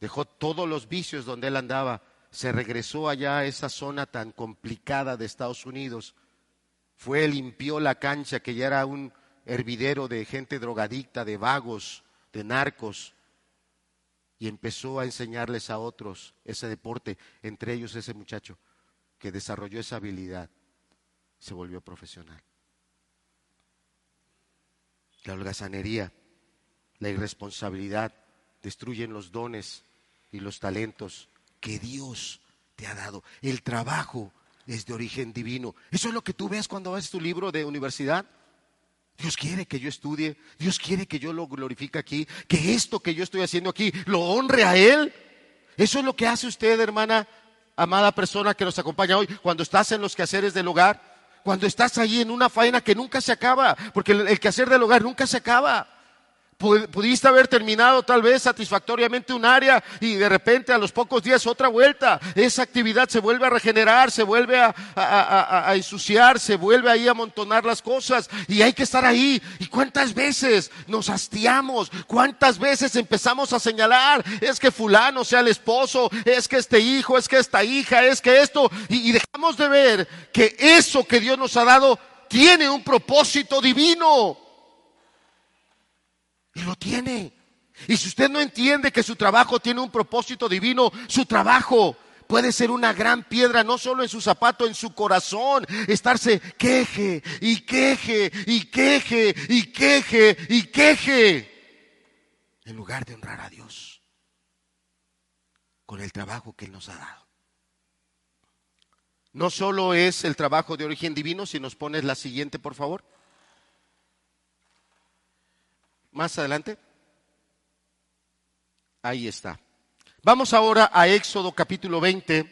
dejó todos los vicios donde él andaba, se regresó allá a esa zona tan complicada de Estados Unidos, fue, limpió la cancha que ya era un hervidero de gente drogadicta, de vagos, de narcos, y empezó a enseñarles a otros ese deporte, entre ellos ese muchacho que desarrolló esa habilidad, se volvió profesional. La holgazanería, la irresponsabilidad destruyen los dones y los talentos que Dios te ha dado. El trabajo es de origen divino. Eso es lo que tú ves cuando ves tu libro de universidad. Dios quiere que yo estudie, Dios quiere que yo lo glorifique aquí, que esto que yo estoy haciendo aquí lo honre a Él. Eso es lo que hace usted, hermana, amada persona que nos acompaña hoy, cuando estás en los quehaceres del hogar cuando estás ahí en una faena que nunca se acaba, porque el, quehacer del hogar nunca se acaba. Pudiste haber terminado tal vez satisfactoriamente un área y de repente a los pocos días otra vuelta. Esa actividad se vuelve a regenerar, se vuelve a, a, ensuciar, se vuelve ahí a amontonar las cosas y hay que estar ahí. ¿Y cuántas veces nos hastiamos? ¿Cuántas veces empezamos a señalar? Es que fulano sea el esposo, es que este hijo, es que esta hija, es que esto. y dejamos de ver que eso que Dios nos ha dado tiene un propósito divino. Y lo tiene. Y si usted no entiende que su trabajo tiene un propósito divino, su trabajo puede ser una gran piedra, no solo en su zapato, en su corazón, estarse queje y queje y queje y queje y queje, en lugar de honrar a Dios con el trabajo que Él nos ha dado. No solo es el trabajo de origen divino, si nos pones la siguiente, por favor más adelante. Ahí está. Vamos ahora a Éxodo capítulo 20.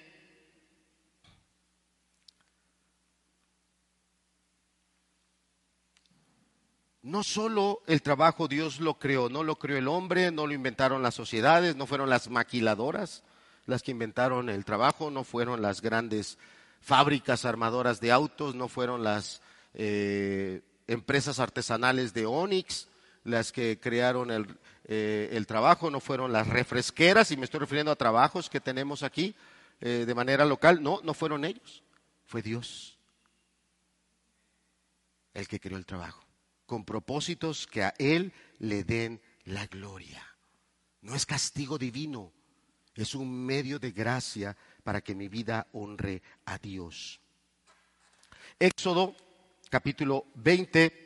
No solo el trabajo Dios lo creó, no lo creó el hombre, no lo inventaron las sociedades, no fueron las maquiladoras las que inventaron el trabajo, no fueron las grandes fábricas armadoras de autos, no fueron las eh, empresas artesanales de Onix, las que crearon eh, el, trabajo, no fueron las refresqueras, y me estoy refiriendo a trabajos que tenemos aquí eh, de manera local, no, no fueron ellos, fue Dios el que creó el trabajo, con propósitos que a Él le den la gloria. No es castigo divino, es un medio de gracia para que mi vida honre a Dios. Éxodo capítulo 20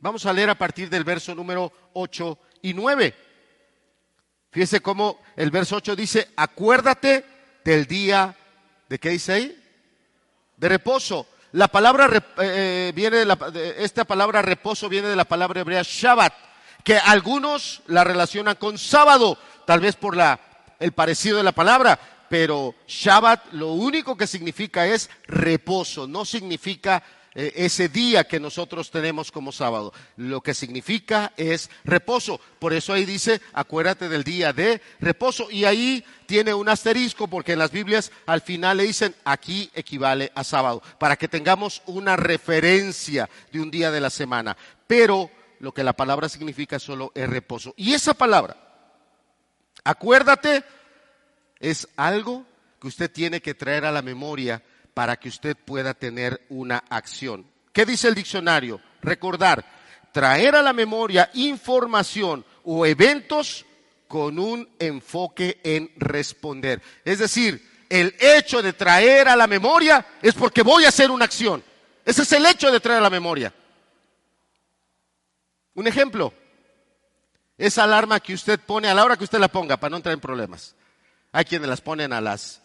Vamos a leer a partir del verso número 8 y 9. Fíjese cómo el verso 8 dice, acuérdate del día, ¿de qué dice ahí? De reposo. La palabra, eh, eh, viene de, la, esta palabra reposo viene de la palabra hebrea Shabbat, que algunos la relacionan con sábado, tal vez por la, el parecido de la palabra, pero Shabbat lo único que significa es reposo, no significa eh, ese día que nosotros tenemos como sábado. Lo que significa es reposo. Por eso ahí dice, acuérdate del día de reposo. Y ahí tiene un asterisco porque en las Biblias al final le dicen, aquí equivale a sábado, para que tengamos una referencia de un día de la semana. Pero lo que la palabra significa solo es reposo. Y esa palabra, acuérdate, es algo que usted tiene que traer a la memoria para que usted pueda tener una acción. ¿Qué dice el diccionario? Recordar, traer a la memoria información o eventos con un enfoque en responder. Es decir, el hecho de traer a la memoria es porque voy a hacer una acción. Ese es el hecho de traer a la memoria. Un ejemplo, esa alarma que usted pone a la hora que usted la ponga para no entrar en problemas. Hay quienes las ponen a las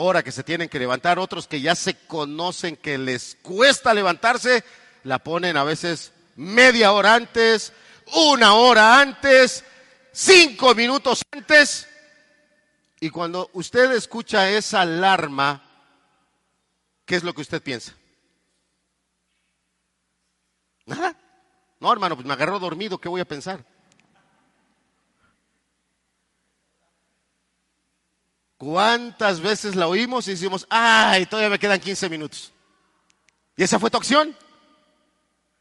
hora que se tienen que levantar, otros que ya se conocen que les cuesta levantarse, la ponen a veces media hora antes, una hora antes, cinco minutos antes. Y cuando usted escucha esa alarma, ¿qué es lo que usted piensa? Nada. No, hermano, pues me agarró dormido, ¿qué voy a pensar? ¿Cuántas veces la oímos y decimos, ay, todavía me quedan 15 minutos? ¿Y esa fue tu acción?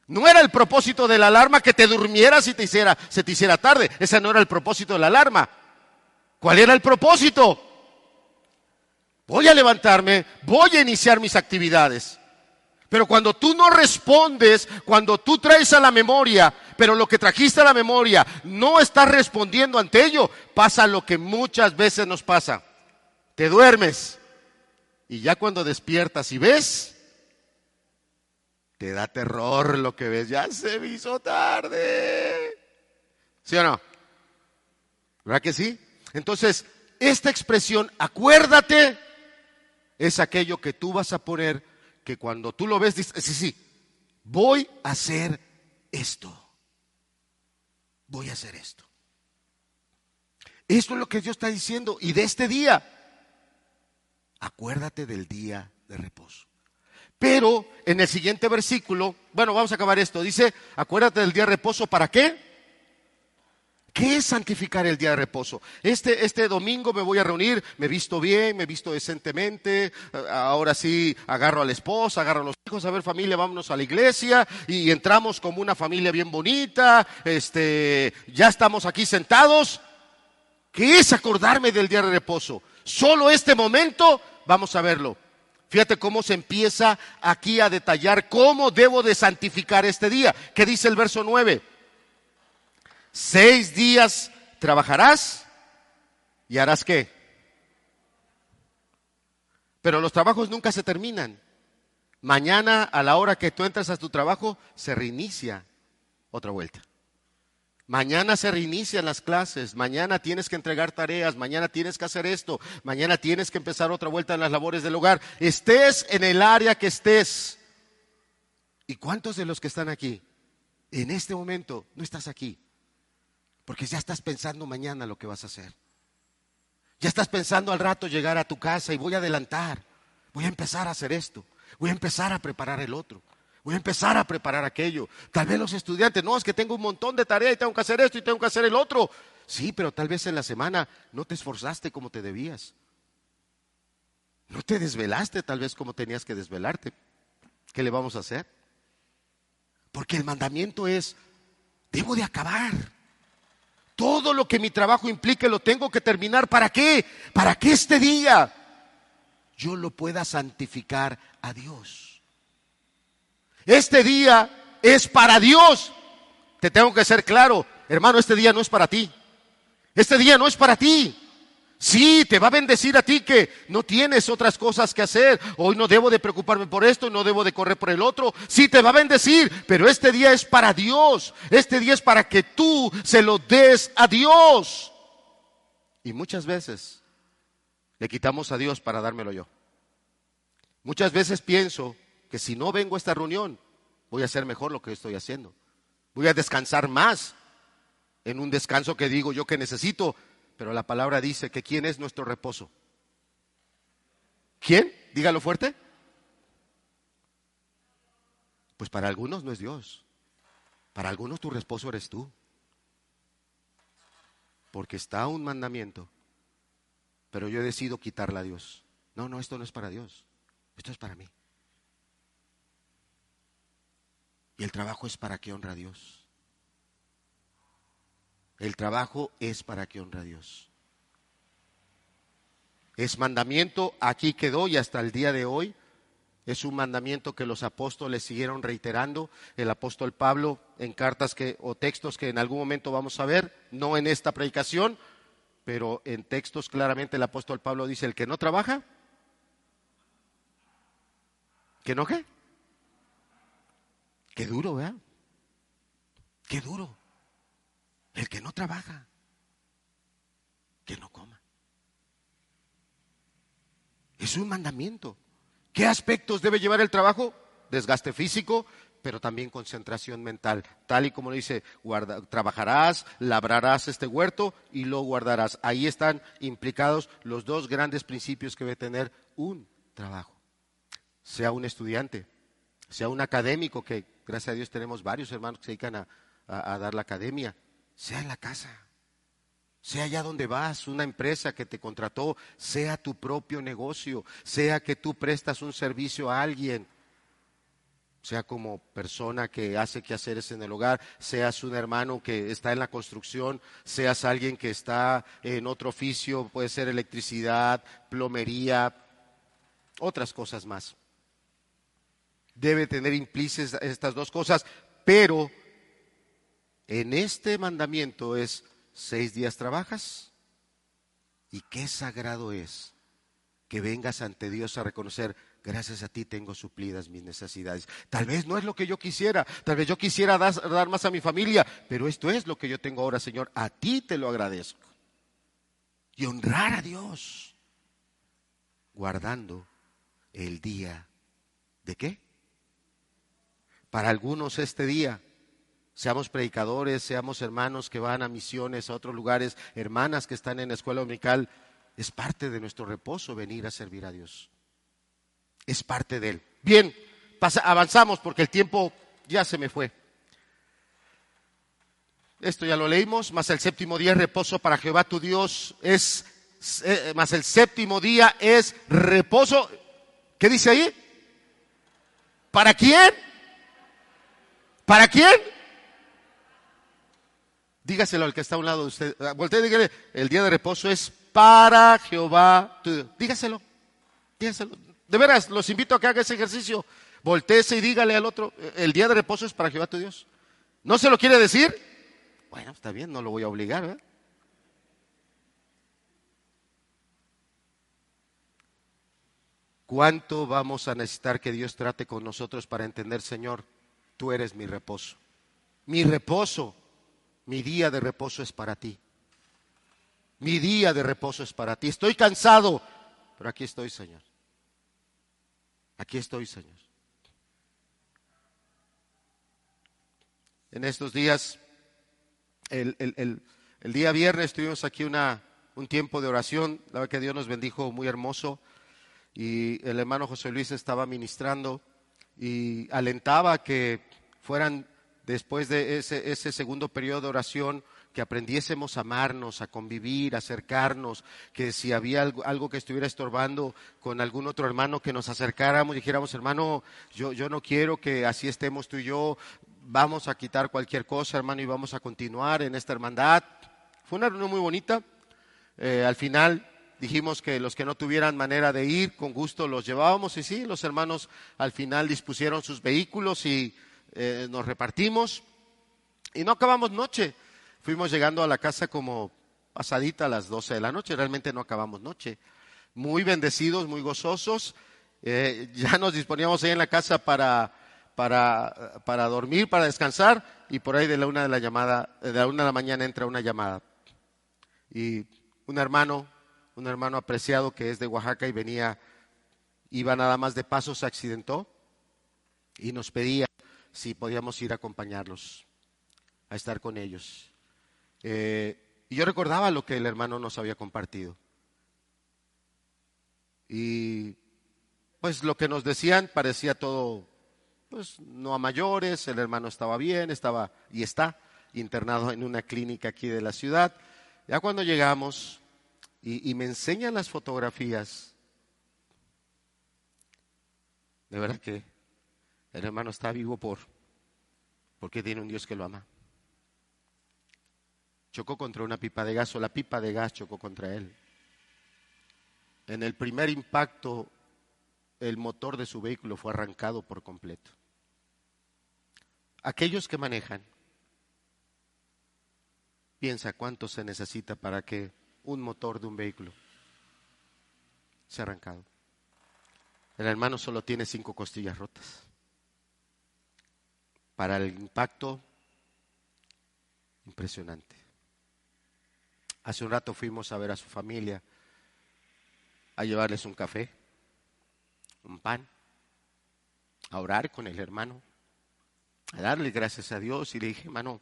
No era el propósito de la alarma que te durmieras y te hiciera, se te hiciera tarde. Ese no era el propósito de la alarma. ¿Cuál era el propósito? Voy a levantarme, voy a iniciar mis actividades. Pero cuando tú no respondes, cuando tú traes a la memoria, pero lo que trajiste a la memoria no estás respondiendo ante ello, pasa lo que muchas veces nos pasa te duermes y ya cuando despiertas y ves, te da terror lo que ves, ya se me hizo tarde. ¿Sí o no? ¿Verdad que sí? Entonces, esta expresión, acuérdate, es aquello que tú vas a poner, que cuando tú lo ves, dices, sí, sí, voy a hacer esto. Voy a hacer esto. Esto es lo que Dios está diciendo. Y de este día, acuérdate del día de reposo. Pero en el siguiente versículo, bueno, vamos a acabar esto, dice, acuérdate del día de reposo, ¿para qué? ¿Qué es santificar el día de reposo? Este, este domingo me voy a reunir, me he visto bien, me visto decentemente, ahora sí agarro a la esposa, agarro a los hijos, a ver familia, vámonos a la iglesia y entramos como una familia bien bonita, este, ya estamos aquí sentados. ¿Qué es acordarme del día de reposo? Solo este momento, vamos a verlo. Fíjate cómo se empieza aquí a detallar cómo debo de santificar este día. ¿Qué dice el verso 9? Seis días trabajarás y harás qué. Pero los trabajos nunca se terminan. Mañana a la hora que tú entras a tu trabajo se reinicia otra vuelta. Mañana se reinician las clases, mañana tienes que entregar tareas, mañana tienes que hacer esto, mañana tienes que empezar otra vuelta en las labores del hogar. Estés en el área que estés. ¿Y cuántos de los que están aquí en este momento no estás aquí? Porque ya estás pensando mañana lo que vas a hacer. Ya estás pensando al rato llegar a tu casa y voy a adelantar, voy a empezar a hacer esto, voy a empezar a preparar el otro. Voy a empezar a preparar aquello. Tal vez los estudiantes, no, es que tengo un montón de tareas y tengo que hacer esto y tengo que hacer el otro. Sí, pero tal vez en la semana no te esforzaste como te debías. No te desvelaste tal vez como tenías que desvelarte. ¿Qué le vamos a hacer? Porque el mandamiento es, debo de acabar. Todo lo que mi trabajo implique lo tengo que terminar. ¿Para qué? Para que este día yo lo pueda santificar a Dios. Este día es para Dios. Te tengo que ser claro, hermano, este día no es para ti. Este día no es para ti. Sí, te va a bendecir a ti que no tienes otras cosas que hacer. Hoy no debo de preocuparme por esto, no debo de correr por el otro. Sí, te va a bendecir, pero este día es para Dios. Este día es para que tú se lo des a Dios. Y muchas veces le quitamos a Dios para dármelo yo. Muchas veces pienso que si no vengo a esta reunión, voy a hacer mejor lo que estoy haciendo. Voy a descansar más en un descanso que digo yo que necesito, pero la palabra dice que ¿quién es nuestro reposo? ¿Quién? Dígalo fuerte. Pues para algunos no es Dios. Para algunos tu reposo eres tú. Porque está un mandamiento, pero yo he decidido quitarla a Dios. No, no, esto no es para Dios. Esto es para mí. Y el trabajo es para que honra a Dios. El trabajo es para que honra a Dios. Es mandamiento, aquí quedó y hasta el día de hoy. Es un mandamiento que los apóstoles siguieron reiterando. El apóstol Pablo en cartas que, o textos que en algún momento vamos a ver, no en esta predicación, pero en textos claramente el apóstol Pablo dice, el que no trabaja, ¿que no qué? Qué duro, ¿verdad? Qué duro. El que no trabaja, que no coma. Es un mandamiento. ¿Qué aspectos debe llevar el trabajo? Desgaste físico, pero también concentración mental. Tal y como dice, trabajarás, labrarás este huerto y lo guardarás. Ahí están implicados los dos grandes principios que debe tener un trabajo. Sea un estudiante, sea un académico que Gracias a Dios tenemos varios hermanos que se dedican a, a dar la academia. Sea en la casa, sea allá donde vas, una empresa que te contrató, sea tu propio negocio, sea que tú prestas un servicio a alguien sea como persona que hace quehaceres en el hogar, seas un hermano que está en la construcción, seas alguien que está en otro oficio, puede ser electricidad, plomería, otras cosas más. Debe tener implícitas estas dos cosas, pero en este mandamiento es seis días trabajas y qué sagrado es que vengas ante Dios a reconocer gracias a ti tengo suplidas mis necesidades. Tal vez no es lo que yo quisiera, tal vez yo quisiera dar, más a mi familia, pero esto es lo que yo tengo ahora, Señor. A ti te lo agradezco. Y honrar a Dios, guardando el día de qué? Para algunos este día, seamos predicadores, seamos hermanos que van a misiones a otros lugares, hermanas que están en la escuela dominical, es parte de nuestro reposo venir a servir a Dios es parte de él. Bien, avanzamos porque el tiempo ya se me fue. Esto ya lo leímos, más el séptimo día es reposo para Jehová tu Dios, es, eh, más el séptimo día es reposo. ¿Qué dice ahí? ¿Para quién? ¿Para quién? Dígaselo al que está a un lado de usted. Voltea y dígale, el día de reposo es para Jehová tu Dios. Dígaselo, dígaselo. De veras, los invito a que haga ese ejercicio. Voltéese y dígale al otro, el día de reposo es para Jehová tu Dios. ¿No se lo quiere decir? Bueno, está bien, no lo voy a obligar. ¿Cuánto vamos a necesitar que Dios trate con nosotros para entender, Señor, tú eres mi reposo? Mi reposo, mi día de reposo es para ti. Mi día de reposo es para ti. Estoy cansado, pero aquí estoy, Señor. Aquí estoy, Señor. En estos días, el, día viernes tuvimos aquí una, un tiempo de oración, la verdad que Dios nos bendijo muy hermoso y el hermano José Luis estaba ministrando y alentaba que fueran después de ese, segundo periodo de oración que aprendiésemos a amarnos, a convivir, a acercarnos, que si había algo, que estuviera estorbando con algún otro hermano, que nos acercáramos y dijéramos, hermano, yo, yo no quiero que así estemos tú y yo, vamos a quitar cualquier cosa, hermano, y vamos a continuar en esta hermandad. Fue una reunión muy bonita. Eh, al final dijimos que los que no tuvieran manera de ir, con gusto los llevábamos y sí, los hermanos al final dispusieron sus vehículos y eh, nos repartimos y no acabamos noche. Fuimos llegando a la casa como pasadita a las 12 de la noche, realmente no acabamos noche. Muy bendecidos, muy gozosos. Eh, ya nos disponíamos ahí en la casa para, para, para, dormir, para descansar, y por ahí de la una de la llamada, de la una de la mañana entra una llamada. Y un hermano, un hermano apreciado que es de Oaxaca y venía, iba nada más de paso, se accidentó y nos pedía si podíamos ir a acompañarlos, a estar con ellos. Eh, y yo recordaba lo que el hermano nos había compartido. Y pues lo que nos decían parecía todo, pues no a mayores, el hermano estaba bien, estaba y está internado en una clínica aquí de la ciudad. Ya cuando llegamos y, y me enseñan las fotografías, de verdad que el hermano está vivo por, porque tiene un Dios que lo ama chocó contra una pipa de gas o la pipa de gas chocó contra él. En el primer impacto, el motor de su vehículo fue arrancado por completo. Aquellos que manejan, piensa cuánto se necesita para que un motor de un vehículo sea arrancado. El hermano solo tiene cinco costillas rotas. Para el impacto, impresionante. Hace un rato fuimos a ver a su familia, a llevarles un café, un pan, a orar con el hermano, a darle gracias a Dios. Y le dije, hermano,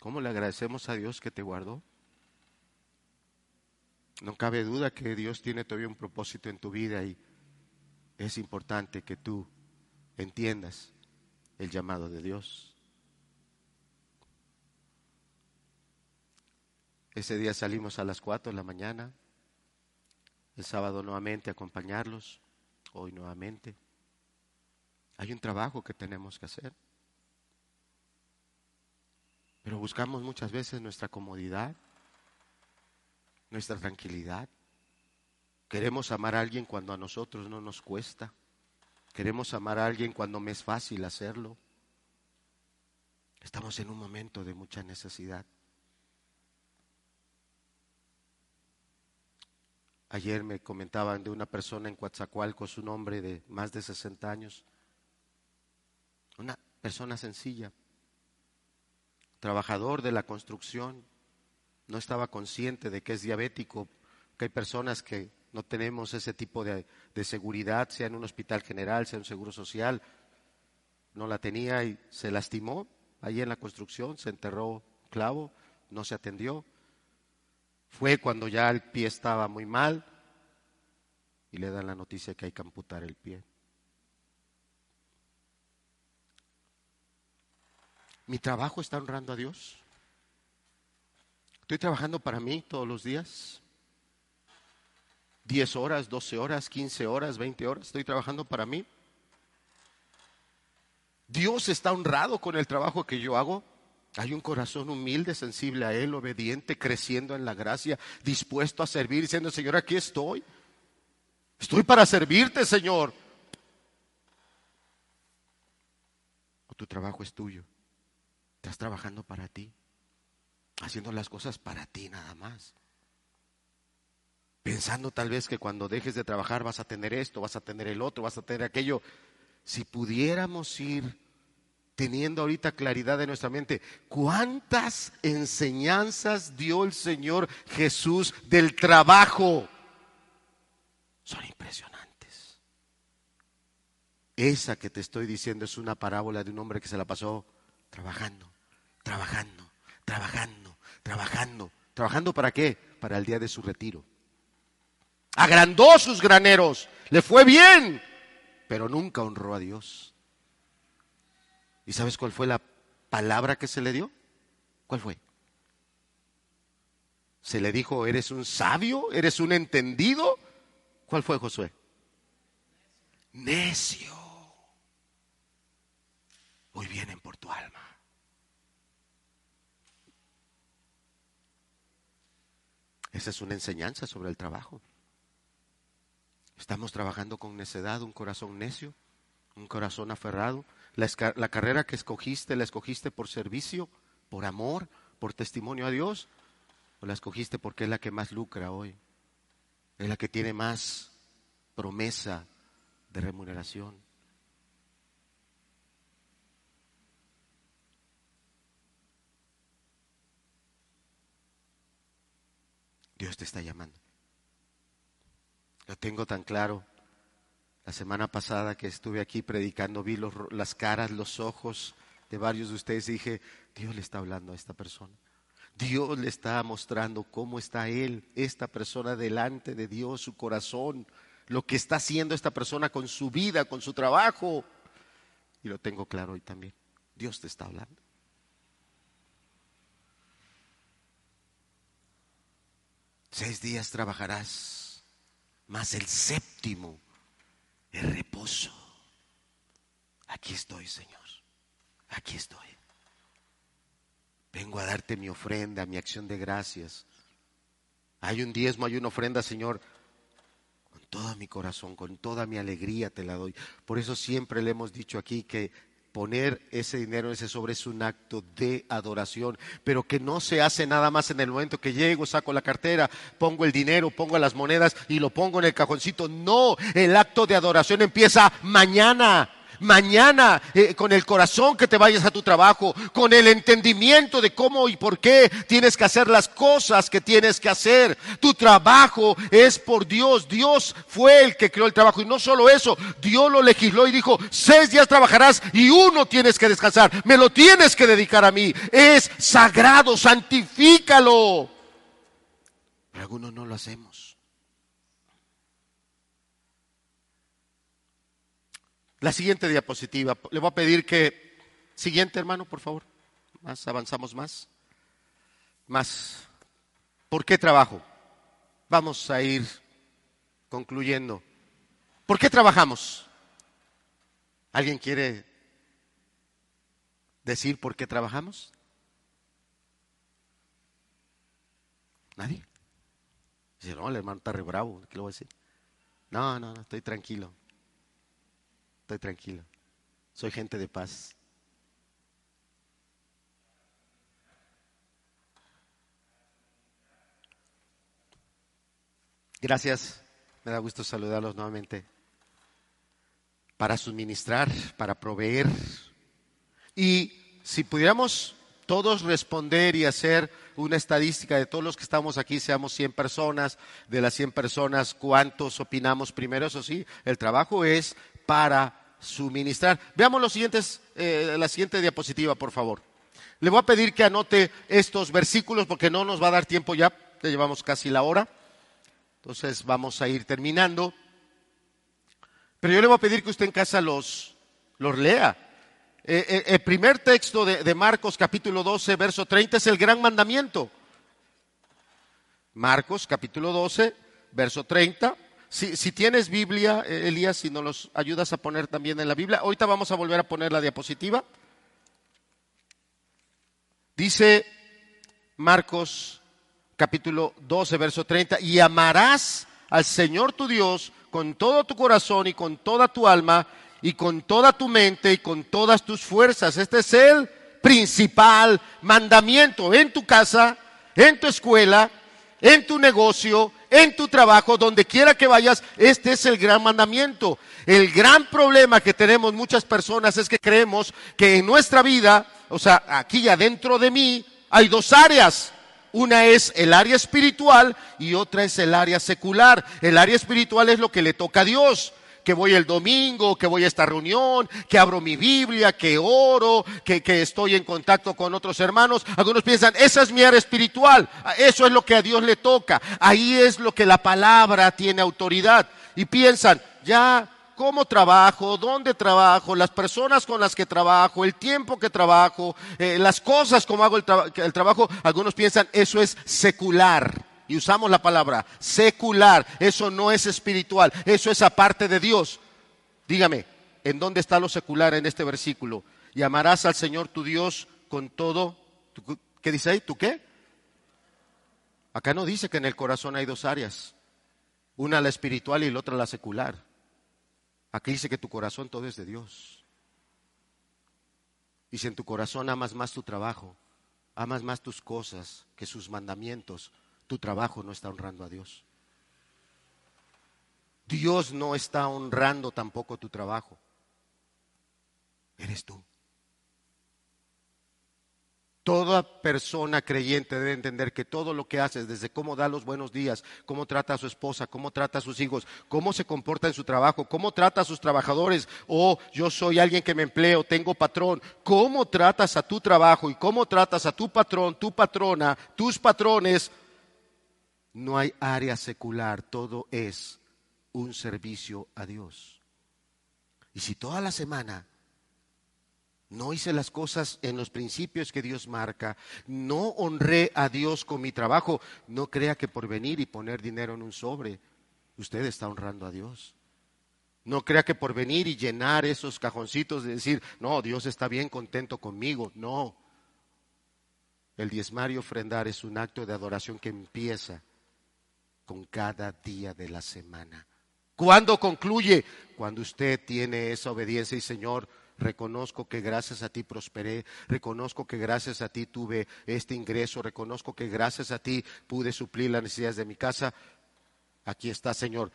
¿cómo le agradecemos a Dios que te guardó? No cabe duda que Dios tiene todavía un propósito en tu vida y es importante que tú entiendas el llamado de Dios. Ese día salimos a las 4 de la mañana, el sábado nuevamente a acompañarlos, hoy nuevamente. Hay un trabajo que tenemos que hacer. Pero buscamos muchas veces nuestra comodidad, nuestra tranquilidad. Queremos amar a alguien cuando a nosotros no nos cuesta. Queremos amar a alguien cuando me es fácil hacerlo. Estamos en un momento de mucha necesidad. Ayer me comentaban de una persona en Coatzacoalcos, un hombre de más de 60 años, una persona sencilla, trabajador de la construcción, no estaba consciente de que es diabético, que hay personas que no tenemos ese tipo de, de, seguridad, sea en un hospital general, sea en un seguro social, no la tenía y se lastimó allí en la construcción, se enterró clavo, no se atendió. Fue cuando ya el pie estaba muy mal y le dan la noticia que hay que amputar el pie. ¿Mi trabajo está honrando a Dios? ¿Estoy trabajando para mí todos los días? ¿10 horas, 12 horas, 15 horas, 20 horas? ¿Estoy trabajando para mí? ¿Dios está honrado con el trabajo que yo hago? Hay un corazón humilde, sensible a Él, obediente, creciendo en la gracia, dispuesto a servir, diciendo, Señor, aquí estoy. Estoy para servirte, Señor. O tu trabajo es tuyo. Estás trabajando para ti, haciendo las cosas para ti nada más. Pensando tal vez que cuando dejes de trabajar vas a tener esto, vas a tener el otro, vas a tener aquello. Si pudiéramos ir teniendo ahorita claridad en nuestra mente, ¿cuántas enseñanzas dio el Señor Jesús del trabajo? Son impresionantes. Esa que te estoy diciendo es una parábola de un hombre que se la pasó trabajando, trabajando, trabajando, trabajando. ¿Trabajando para qué? Para el día de su retiro. Agrandó sus graneros, le fue bien, pero nunca honró a Dios. ¿Y sabes cuál fue la palabra que se le dio? ¿Cuál fue? Se le dijo, ¿eres un sabio? ¿Eres un entendido? ¿Cuál fue Josué? Necio. Hoy vienen por tu alma. Esa es una enseñanza sobre el trabajo. Estamos trabajando con necedad, un corazón necio, un corazón aferrado. La, carrera que escogiste, ¿la escogiste por servicio, por amor, por testimonio a Dios? ¿O la escogiste porque es la que más lucra hoy? Es la que tiene más promesa de remuneración. Dios te está llamando. Lo tengo tan claro. La semana pasada que estuve aquí predicando, vi las caras, los ojos de varios de ustedes y dije, Dios le está hablando a esta persona. Dios le está mostrando cómo está Él, esta persona delante de Dios, su corazón, lo que está haciendo esta persona con su vida, con su trabajo. Y lo tengo claro hoy también. Dios te está hablando. Seis días trabajarás mas el séptimo es reposo. Aquí estoy, Señor. Aquí estoy. Vengo a darte mi ofrenda, mi acción de gracias. Hay un diezmo, hay una ofrenda, Señor. Con todo mi corazón, con toda mi alegría te la doy. Por eso siempre le hemos dicho aquí que poner ese dinero en ese sobre es un acto de adoración, pero que no se hace nada más en el momento que llego, saco la cartera, pongo el dinero, pongo las monedas y lo pongo en el cajoncito. No, el acto de adoración empieza mañana mañana eh, con el corazón que te vayas a tu trabajo, con el entendimiento de cómo y por qué tienes que hacer las cosas que tienes que hacer. Tu trabajo es por Dios. Dios fue el que creó el trabajo. Y no solo eso, Dios lo legisló y dijo, seis días trabajarás y uno tienes que descansar. Me lo tienes que dedicar a mí. Es sagrado, santifícalo. Pero algunos no lo hacemos. La siguiente diapositiva. Le voy a pedir que Siguiente, hermano, por favor. Más, avanzamos más. Más. ¿Por qué trabajo? Vamos a ir concluyendo. ¿Por qué trabajamos? ¿Alguien quiere decir por qué trabajamos? ¿Nadie? Dice, no, el hermano está re bravo, ¿qué le voy a decir? No, no, no, estoy tranquilo. Estoy tranquilo. Soy gente de paz. Gracias. Me da gusto saludarlos nuevamente. Para suministrar, para proveer. Y si pudiéramos todos responder y hacer una estadística de todos los que estamos aquí, seamos 100 personas, de las 100 personas, ¿cuántos opinamos primero? Eso sí, el trabajo es para suministrar. Veamos los siguientes, eh, la siguiente diapositiva, por favor. Le voy a pedir que anote estos versículos porque no nos va a dar tiempo ya, ya llevamos casi la hora. Entonces vamos a ir terminando. Pero yo le voy a pedir que usted en casa los, los lea. Eh, eh, el primer texto de, Marcos capítulo 12, verso 30 es el gran mandamiento. Marcos capítulo 12, verso 30. Si, si, tienes Biblia, eh, Elías, si nos los ayudas a poner también en la Biblia. Ahorita vamos a volver a poner la diapositiva. Dice Marcos capítulo 12, verso 30, y amarás al Señor tu Dios con todo tu corazón y con toda tu alma y con toda tu mente y con todas tus fuerzas. Este es el principal mandamiento en tu casa, en tu escuela, en tu negocio, en tu trabajo, donde quiera que vayas, este es el gran mandamiento. El gran problema que tenemos muchas personas es que creemos que en nuestra vida, o sea, aquí adentro de mí, hay dos áreas. Una es el área espiritual y otra es el área secular. El área espiritual es lo que le toca a Dios que voy el domingo, que voy a esta reunión, que abro mi Biblia, que oro, que, estoy en contacto con otros hermanos. Algunos piensan, esa es mi área espiritual, eso es lo que a Dios le toca, ahí es lo que la palabra tiene autoridad. Y piensan, ya cómo trabajo, dónde trabajo, las personas con las que trabajo, el tiempo que trabajo, eh, las cosas como hago el, trabajo, algunos piensan eso es secular y usamos la palabra secular, eso no es espiritual, eso es aparte de Dios. Dígame, ¿en dónde está lo secular en este versículo? Y amarás al Señor tu Dios con todo. ¿Qué dice ahí? ¿Tú qué? Acá no dice que en el corazón hay dos áreas, una la espiritual y la otra la secular. Aquí dice que tu corazón todo es de Dios. Y si en tu corazón amas más tu trabajo, amas más tus cosas que sus mandamientos, tu trabajo no está honrando a Dios. Dios no está honrando tampoco tu trabajo. Eres tú. Toda persona creyente debe entender que todo lo que haces, desde cómo da los buenos días, cómo trata a su esposa, cómo trata a sus hijos, cómo se comporta en su trabajo, cómo trata a sus trabajadores, o yo soy alguien que me empleo, tengo patrón, cómo tratas a tu trabajo y cómo tratas a tu patrón, tu patrona, tus patrones, no hay área secular, todo es un servicio a Dios. Y si toda la semana no hice las cosas en los principios que Dios marca, no honré a Dios con mi trabajo, no crea que por venir y poner dinero en un sobre, usted está honrando a Dios. No crea que por venir y llenar esos cajoncitos de decir, no, Dios está bien contento conmigo. No. El diezmar y ofrendar es un acto de adoración que empieza con cada día de la semana. ¿Cuándo concluye? Cuando usted tiene esa obediencia y Señor, reconozco que gracias a ti prosperé, reconozco que gracias a ti tuve este ingreso, reconozco que gracias a ti pude suplir las necesidades de mi casa. Aquí está, Señor,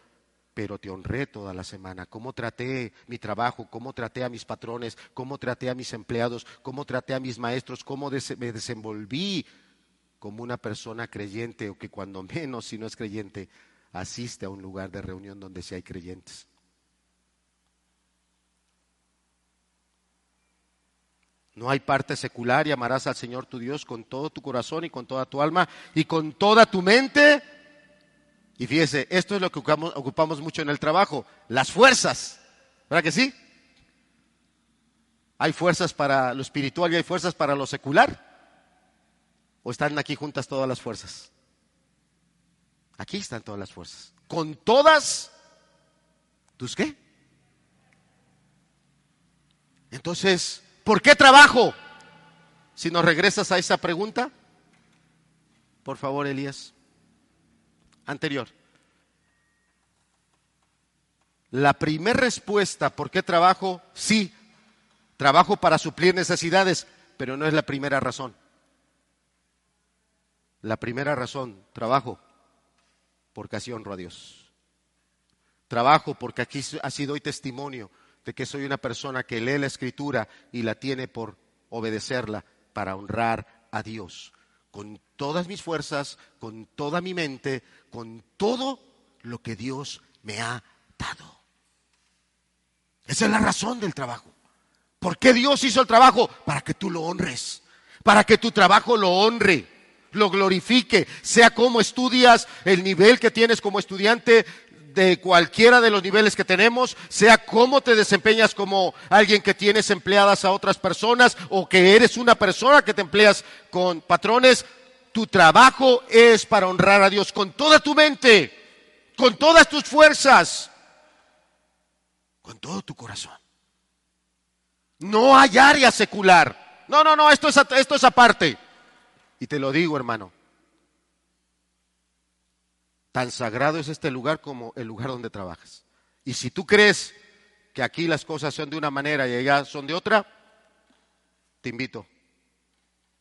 pero te honré toda la semana. Cómo traté mi trabajo, cómo traté a mis patrones, cómo traté a mis empleados, cómo traté a mis maestros, cómo me desenvolví como una persona creyente o que cuando menos, si no es creyente, asiste a un lugar de reunión donde sí hay creyentes. No hay parte secular y amarás al Señor tu Dios con todo tu corazón y con toda tu alma y con toda tu mente. Y fíjese, esto es lo que ocupamos, ocupamos mucho en el trabajo, las fuerzas. ¿Verdad que sí? ¿Hay fuerzas para lo espiritual y hay fuerzas para lo secular? ¿O están aquí juntas todas las fuerzas? Aquí están todas las fuerzas. Con todas tus qué? Entonces, ¿por qué trabajo? Si nos regresas a esa pregunta, por favor, Elías. Anterior. La primera respuesta, ¿por qué trabajo? Sí, trabajo para suplir necesidades, pero no es la primera razón. La primera razón, trabajo porque así honro a Dios. Trabajo porque aquí ha sido hoy testimonio de que soy una persona que lee la escritura y la tiene por obedecerla para honrar a Dios. Con todas mis fuerzas, con toda mi mente, con todo lo que Dios me ha dado. Esa es la razón del trabajo. ¿Por qué Dios hizo el trabajo? Para que tú lo honres, para que tu trabajo lo honre, lo glorifique, sea como estudias, el nivel que tienes como estudiante de cualquiera de los niveles que tenemos, sea cómo te desempeñas como alguien que tienes empleadas a otras personas o que eres una persona que te empleas con patrones, tu trabajo es para honrar a Dios con toda tu mente, con todas tus fuerzas con todo tu corazón. No hay área secular. No, no, no, esto es, esto es aparte. Y te lo digo, hermano. Tan sagrado es este lugar como el lugar donde trabajas. Y si tú crees que aquí las cosas son de una manera y allá son de otra, te invito.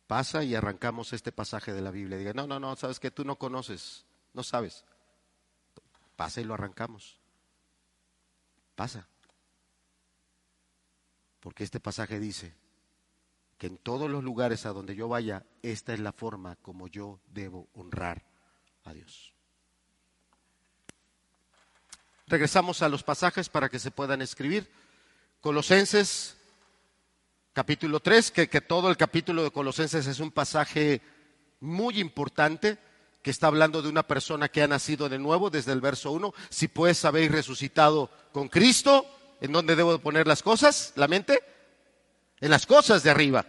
Pasa y arrancamos este pasaje de la Biblia. Diga, no, no, no, sabes que tú no conoces, no sabes. Pasa y lo arrancamos. Pasa. Porque este pasaje dice que en todos los lugares a donde yo vaya, esta es la forma como yo debo honrar a Dios. Regresamos a los pasajes para que se puedan escribir. Colosenses capítulo 3, que, que todo el capítulo de Colosenses es un pasaje muy importante que está hablando de una persona que ha nacido de nuevo desde el verso 1. Si pues habéis resucitado con Cristo, ¿En dónde debo poner las cosas? ¿La mente? En las cosas de arriba.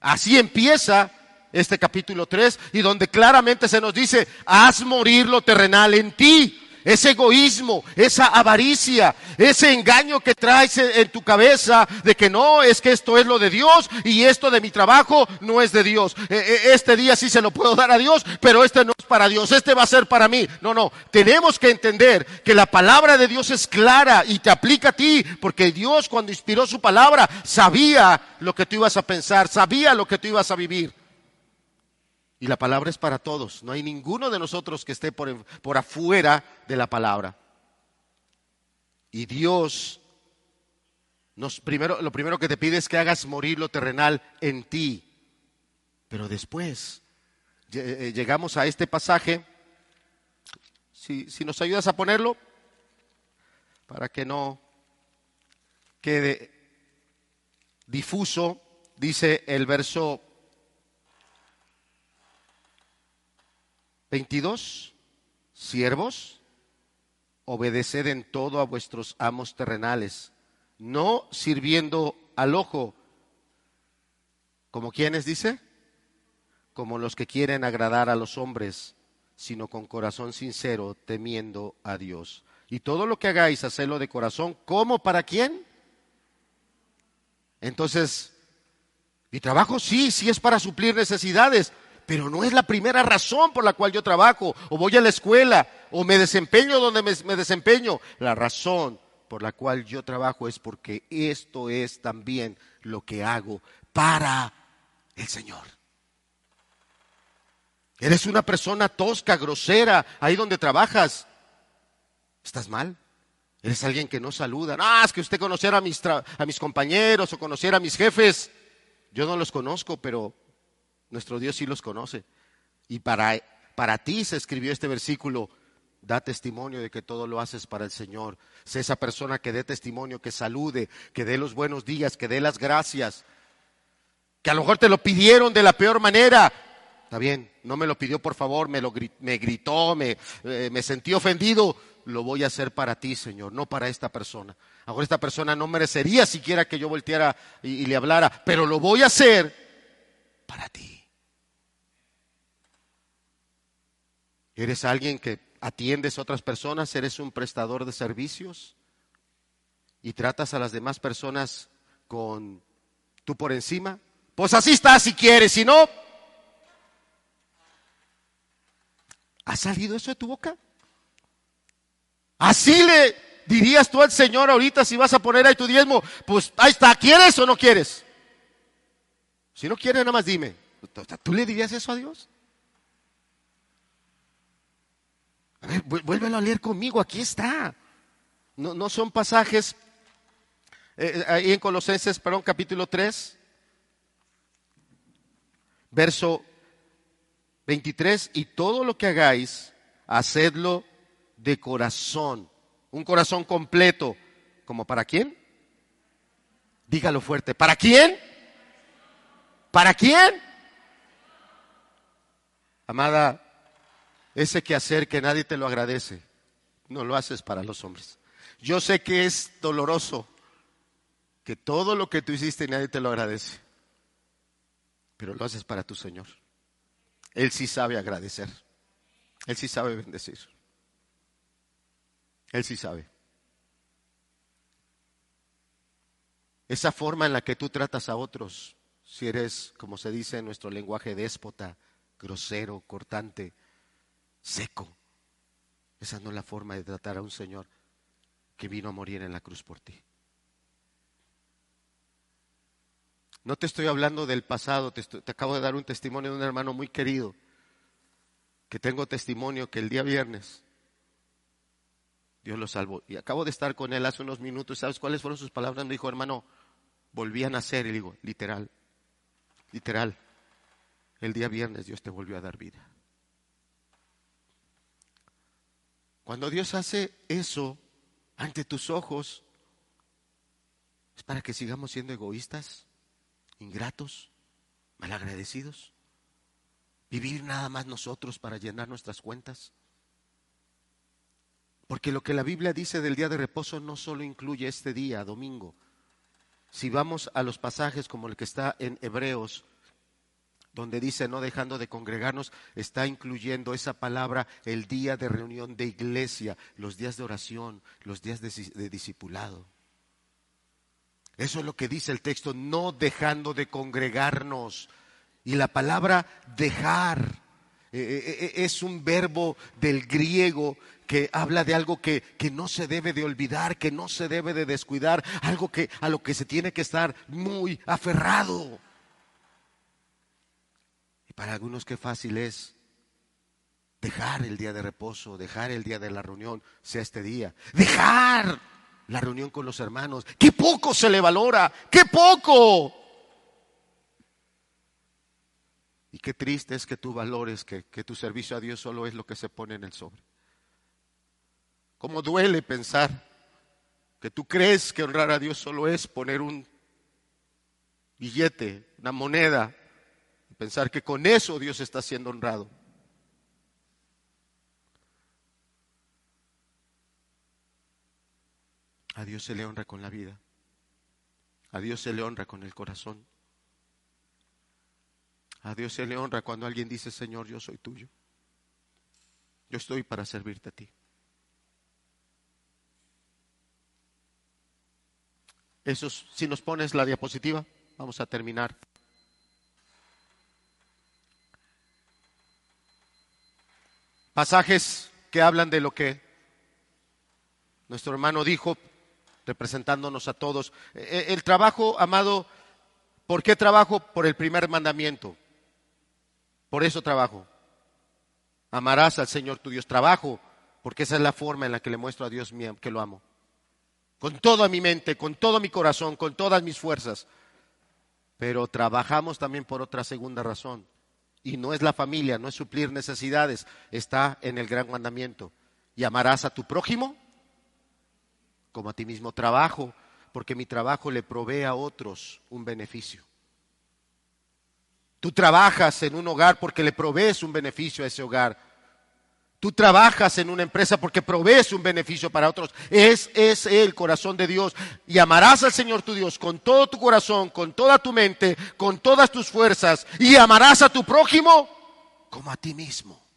Así empieza este capítulo 3 y donde claramente se nos dice, haz morir lo terrenal en ti ese egoísmo, esa avaricia, ese engaño que traes en tu cabeza de que no, es que esto es lo de Dios y esto de mi trabajo no es de Dios. E, e, este día sí se lo puedo dar a Dios, pero este no es para Dios, este va a ser para mí. No, no, tenemos que entender que la palabra de Dios es clara y te aplica a ti, porque Dios cuando inspiró su palabra sabía lo que tú ibas a pensar, sabía lo que tú ibas a vivir. Y la palabra es para todos. No hay ninguno de nosotros que esté por, por afuera de la palabra. Y Dios, nos, primero, lo primero que te pide es que hagas morir lo terrenal en ti. Pero después eh, llegamos a este pasaje. Si, si nos ayudas a ponerlo, para que no quede difuso, dice el verso 22. Siervos, obedeced en todo a vuestros amos terrenales, no sirviendo al ojo, como quienes dice, como los que quieren agradar a los hombres, sino con corazón sincero, temiendo a Dios. Y todo lo que hagáis, hacedlo de corazón, ¿cómo para quién? Entonces, mi trabajo sí, sí es para suplir necesidades, pero no es la primera razón por la cual yo trabajo, o voy a la escuela, o me desempeño donde me, desempeño. La razón por la cual yo trabajo es porque esto es también lo que hago para el Señor. Eres una persona tosca, grosera, ahí donde trabajas. ¿Estás mal? Eres alguien que no saluda. No, es que usted conociera a mis compañeros o conociera a mis jefes. Yo no los conozco, pero nuestro Dios sí los conoce. Y para, para ti se escribió este versículo. Da testimonio de que todo lo haces para el Señor. Sé esa persona que dé testimonio, que salude, que dé los buenos días, que dé las gracias. Que a lo mejor te lo pidieron de la peor manera. Está bien, no me lo pidió por favor, me, lo, me gritó, me, eh, me sentí ofendido. Lo voy a hacer para ti, Señor, no para esta persona. Ahora esta persona no merecería siquiera que yo volteara y, y le hablara, pero lo voy a hacer para ti. ¿Eres alguien que atiendes a otras personas? ¿Eres un prestador de servicios? ¿Y tratas a las demás personas con tú por encima? Pues así está si quieres, si no... ¿Ha salido eso de tu boca? Así le dirías tú al Señor ahorita si vas a poner ahí tu diezmo, pues ahí está, ¿quieres o no quieres? Si no quieres, nada más dime. ¿Tú le dirías eso a Dios? A ver, vuélvelo a leer conmigo, aquí está. No, no son pasajes eh, ahí en Colosenses, perdón, capítulo 3, verso 23, y todo lo que hagáis, hacedlo de corazón, un corazón completo, ¿como para quién? Dígalo fuerte, ¿para quién? ¿Para quién? Amada, ese quehacer que nadie te lo agradece, no lo haces para los hombres. Yo sé que es doloroso que todo lo que tú hiciste nadie te lo agradece, pero lo haces para tu Señor. Él sí sabe agradecer, Él sí sabe bendecir, Él sí sabe. Esa forma en la que tú tratas a otros, si eres, como se dice en nuestro lenguaje, déspota, grosero, cortante, seco. Esa no es la forma de tratar a un Señor que vino a morir en la cruz por ti. No te estoy hablando del pasado, te, te, acabo de dar un testimonio de un hermano muy querido, que tengo testimonio que el día viernes Dios lo salvó. Y acabo de estar con él hace unos minutos, ¿sabes cuáles fueron sus palabras? Me dijo, hermano, volví a nacer, y digo, literal, literal, el día viernes Dios te volvió a dar vida. Cuando Dios hace eso ante tus ojos, es para que sigamos siendo egoístas, ingratos, malagradecidos. Vivir nada más nosotros para llenar nuestras cuentas. Porque lo que la Biblia dice del día de reposo no solo incluye este día, domingo. Si vamos a los pasajes como el que está en Hebreos donde dice no dejando de congregarnos, está incluyendo esa palabra el día de reunión de iglesia, los días de oración, los días de, discipulado. Eso es lo que dice el texto, no dejando de congregarnos. Y la palabra dejar eh, eh, eh, es un verbo del griego que habla de algo que, que, no se debe de olvidar, que no se debe de descuidar, algo que a lo que se tiene que estar muy aferrado. Para algunos qué fácil es dejar el día de reposo, dejar el día de la reunión, sea este día. Dejar la reunión con los hermanos. Qué poco se le valora, qué poco. Y qué triste es que tú valores que, que tu servicio a Dios solo es lo que se pone en el sobre. Cómo duele pensar que tú crees que honrar a Dios solo es poner un billete, una moneda Pensar que con eso Dios está siendo honrado. A Dios se le honra con la vida. A Dios se le honra con el corazón. A Dios se le honra cuando alguien dice, Señor, yo soy tuyo. Yo estoy para servirte a ti. Eso, si nos pones la diapositiva, vamos a terminar. pasajes que hablan de lo que nuestro hermano dijo, representándonos a todos. E, e, el trabajo, amado, ¿por qué trabajo? Por el primer mandamiento. Por eso trabajo. Amarás al Señor tu Dios. Trabajo, porque esa es la forma en la que le muestro a Dios que lo amo. Con toda mi mente, con todo mi corazón, con todas mis fuerzas. Pero trabajamos también por otra segunda razón y no es la familia, no es suplir necesidades, está en el gran mandamiento. Y amarás a tu prójimo como a ti mismo. Trabajo, porque mi trabajo le provee a otros un beneficio. Tú trabajas en un hogar porque le provees un beneficio a ese hogar. Tú trabajas en una empresa porque provees un beneficio para otros. Es, es el corazón de Dios. Y amarás al Señor tu Dios con todo tu corazón, con toda tu mente, con todas tus fuerzas. Y amarás a tu prójimo como a ti mismo.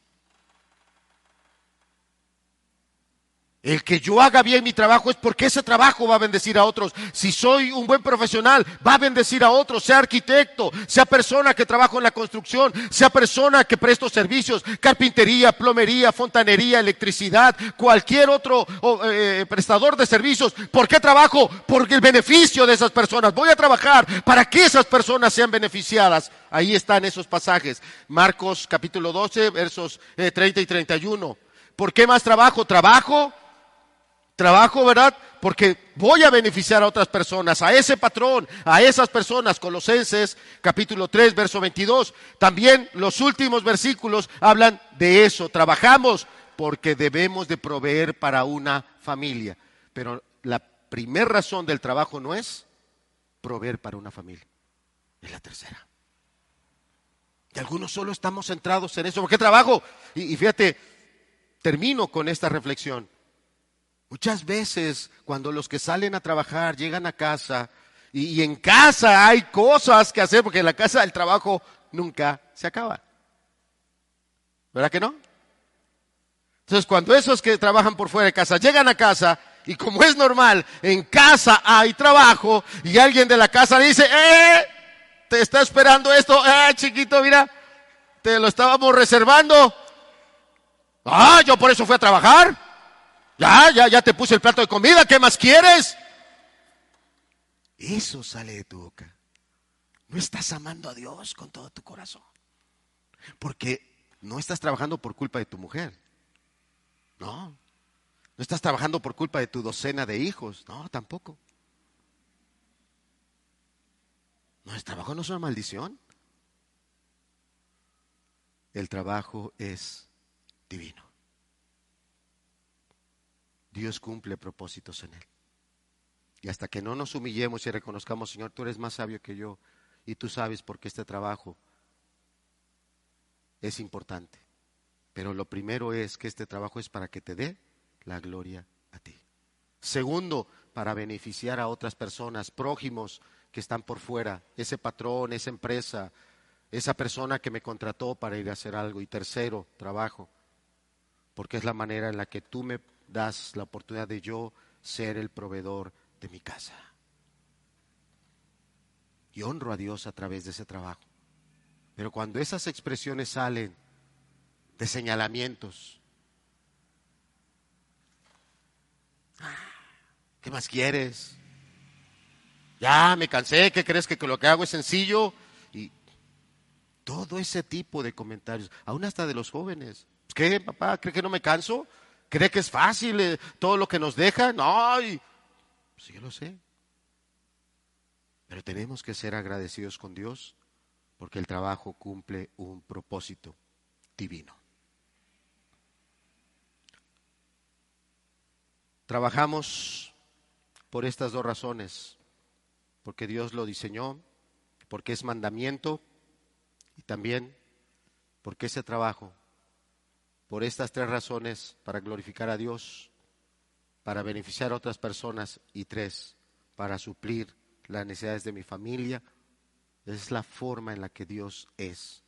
El que yo haga bien mi trabajo es porque ese trabajo va a bendecir a otros. Si soy un buen profesional, va a bendecir a otros, sea arquitecto, sea persona que trabajo en la construcción, sea persona que presto servicios, carpintería, plomería, fontanería, electricidad, cualquier otro eh, prestador de servicios. ¿Por qué trabajo? Porque el beneficio de esas personas. Voy a trabajar para que esas personas sean beneficiadas. Ahí están esos pasajes. Marcos capítulo 12, versos 30 eh, y 31. ¿Por qué más trabajo? Trabajo Trabajo, ¿verdad? Porque voy a beneficiar a otras personas, a ese patrón, a esas personas. Colosenses capítulo 3, verso 22. También los últimos versículos hablan de eso. Trabajamos porque debemos de proveer para una familia. Pero la primera razón del trabajo no es proveer para una familia. Es la tercera. Y algunos solo estamos centrados en eso. ¿Por qué trabajo? y fíjate, termino con esta reflexión. Muchas veces cuando los que salen a trabajar llegan a casa y, en casa hay cosas que hacer porque en la casa el trabajo nunca se acaba. ¿Verdad que no? Entonces cuando esos que trabajan por fuera de casa llegan a casa y como es normal, en casa hay trabajo y alguien de la casa dice, ¡eh! Te está esperando esto, ¡eh, chiquito, mira! Te lo estábamos reservando. Ah, yo por eso fui a trabajar. Ya, ya, ya te puse el plato de comida, ¿qué más quieres? Eso sale de tu boca. No estás amando a Dios con todo tu corazón. Porque no estás trabajando por culpa de tu mujer. No. No estás trabajando por culpa de tu docena de hijos. No, tampoco. No, el trabajo no es una maldición. El trabajo es divino. Dios cumple propósitos en él. Y hasta que no nos humillemos y reconozcamos, Señor, tú eres más sabio que yo y tú sabes por qué este trabajo es importante. Pero lo primero es que este trabajo es para que te dé la gloria a ti. Segundo, para beneficiar a otras personas, prójimos que están por fuera, ese patrón, esa empresa, esa persona que me contrató para ir a hacer algo. Y tercero, trabajo, porque es la manera en la que tú me das la oportunidad de yo ser el proveedor de mi casa. Y honro a Dios a través de ese trabajo. Pero cuando esas expresiones salen de señalamientos, ¿qué más quieres? Ya me cansé, ¿qué crees que lo que hago es sencillo? Y todo ese tipo de comentarios, aún hasta de los jóvenes. ¿Qué, papá? ¿Cree que no me canso? ¿Cree que es fácil eh, todo lo que nos deja? No, sí, yo lo sé. Pero tenemos que ser agradecidos con Dios porque el trabajo cumple un propósito divino. Trabajamos por estas dos razones, porque Dios lo diseñó, porque es mandamiento y también porque ese trabajo por estas tres razones, para glorificar a Dios, para beneficiar a otras personas y tres, para suplir las necesidades de mi familia. es la forma en la que Dios es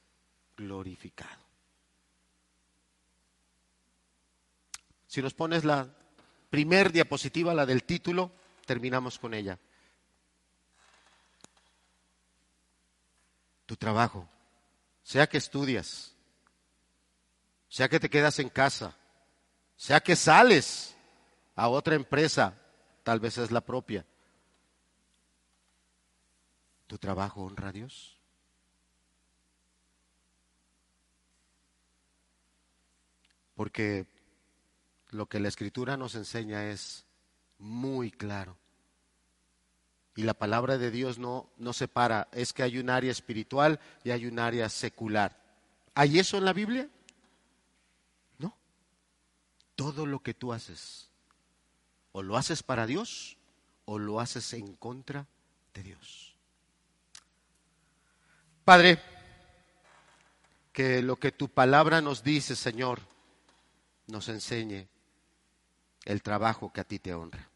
glorificado. Si nos pones la primer diapositiva, la del título, terminamos con ella. Tu trabajo, sea que estudias, sea que te quedas en casa, sea que sales a otra empresa, tal vez es la propia. ¿Tu trabajo honra a Dios? Porque lo que la escritura nos enseña es muy claro. Y la palabra de Dios no, no separa, es que hay un área espiritual y hay un área secular. ¿Hay eso en la Biblia? Todo lo que tú haces, o lo haces para Dios o lo haces en contra de Dios. Padre, que lo que tu palabra nos dice, Señor, nos enseñe el trabajo que a ti te honra.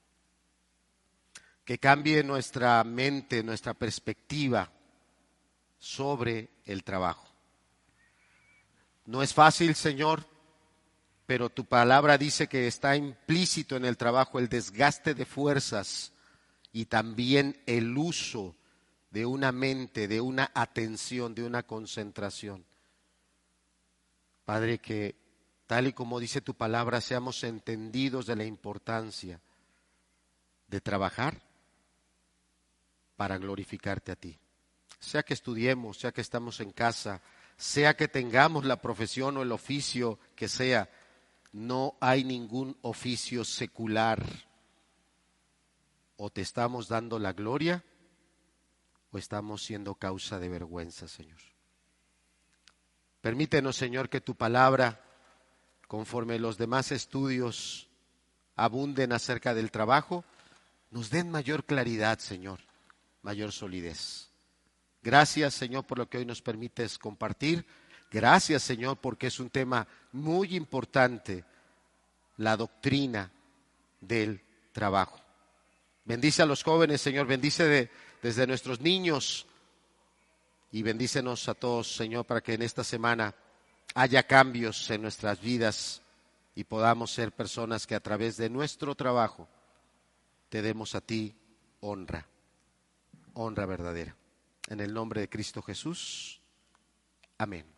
Que cambie nuestra mente, nuestra perspectiva sobre el trabajo. No es fácil, Señor, pero tu palabra dice que está implícito en el trabajo el desgaste de fuerzas y también el uso de una mente, de una atención, de una concentración. Padre, que tal y como dice tu palabra, seamos entendidos de la importancia de trabajar para glorificarte a ti. Sea que estudiemos, sea que estamos en casa, sea que tengamos la profesión o el oficio que sea, no hay ningún oficio secular. O te estamos dando la gloria o estamos siendo causa de vergüenza, Señor. Permítenos, Señor, que tu palabra, conforme los demás estudios abunden acerca del trabajo, nos den mayor claridad, Señor, mayor solidez. Gracias, Señor, por lo que hoy nos permites compartir. Gracias, Señor, porque es un tema muy importante, la doctrina del trabajo. Bendice a los jóvenes, Señor, bendice desde nuestros niños y bendícenos a todos, Señor, para que en esta semana haya cambios en nuestras vidas y podamos ser personas que a través de nuestro trabajo te demos a ti honra, honra verdadera. En el nombre de Cristo Jesús. Amén.